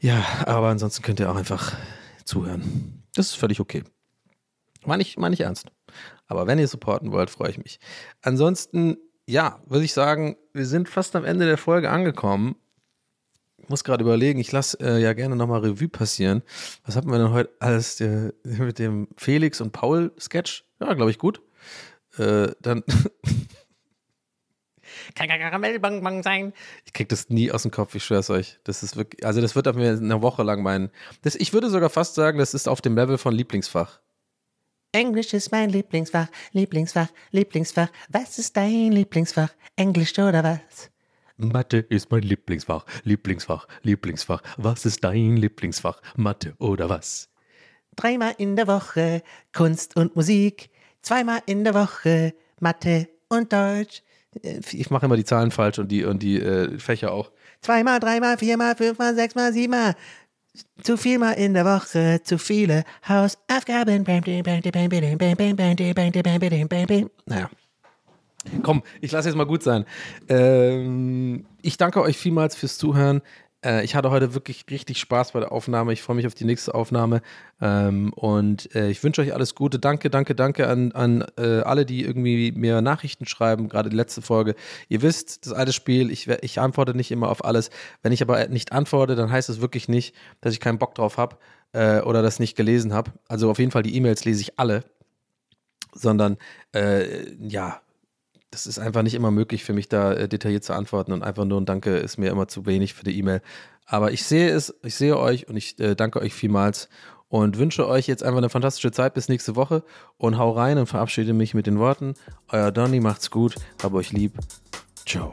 Ja, aber ansonsten könnt ihr auch einfach zuhören. Das ist völlig okay. Meine ich, meine ich ernst. Aber wenn ihr supporten wollt, freue ich mich. Ansonsten, ja, würde ich sagen, wir sind fast am Ende der Folge angekommen. Muss gerade überlegen, ich lasse äh, ja gerne nochmal Revue passieren. Was hatten wir denn heute alles äh, mit dem Felix und Paul Sketch? Ja, glaube ich, gut. Äh, dann. Kann Karamellbonbon sein. Ich krieg das nie aus dem Kopf, ich schwör's euch. Das ist wirklich, also das wird auf mir eine Woche lang mein. Das, ich würde sogar fast sagen, das ist auf dem Level von Lieblingsfach. Englisch ist mein Lieblingsfach, Lieblingsfach, Lieblingsfach. Was ist dein Lieblingsfach? Englisch oder was? Mathe ist mein Lieblingsfach, Lieblingsfach, Lieblingsfach. Was ist dein Lieblingsfach? Mathe oder was? Dreimal in der Woche Kunst und Musik, zweimal in der Woche Mathe und Deutsch. Äh, ich mache immer die Zahlen falsch und die, und die äh, Fächer auch. Zweimal, dreimal, viermal, fünfmal, sechsmal, siebenmal. Zu vielmal in der Woche, zu viele Hausaufgaben. Naja. Komm, ich lasse jetzt mal gut sein. Ähm, ich danke euch vielmals fürs Zuhören. Äh, ich hatte heute wirklich richtig Spaß bei der Aufnahme. Ich freue mich auf die nächste Aufnahme. Ähm, und äh, ich wünsche euch alles Gute. Danke, danke, danke an, an äh, alle, die irgendwie mir Nachrichten schreiben, gerade die letzte Folge. Ihr wisst, das alte Spiel, ich, ich antworte nicht immer auf alles. Wenn ich aber nicht antworte, dann heißt es wirklich nicht, dass ich keinen Bock drauf habe äh, oder das nicht gelesen habe. Also auf jeden Fall die E-Mails lese ich alle. Sondern äh, ja, das ist einfach nicht immer möglich für mich, da äh, detailliert zu antworten und einfach nur ein Danke ist mir immer zu wenig für die E-Mail. Aber ich sehe es, ich sehe euch und ich äh, danke euch vielmals und wünsche euch jetzt einfach eine fantastische Zeit bis nächste Woche und hau rein und verabschiede mich mit den Worten: Euer Donny, macht's gut, hab euch lieb. Ciao.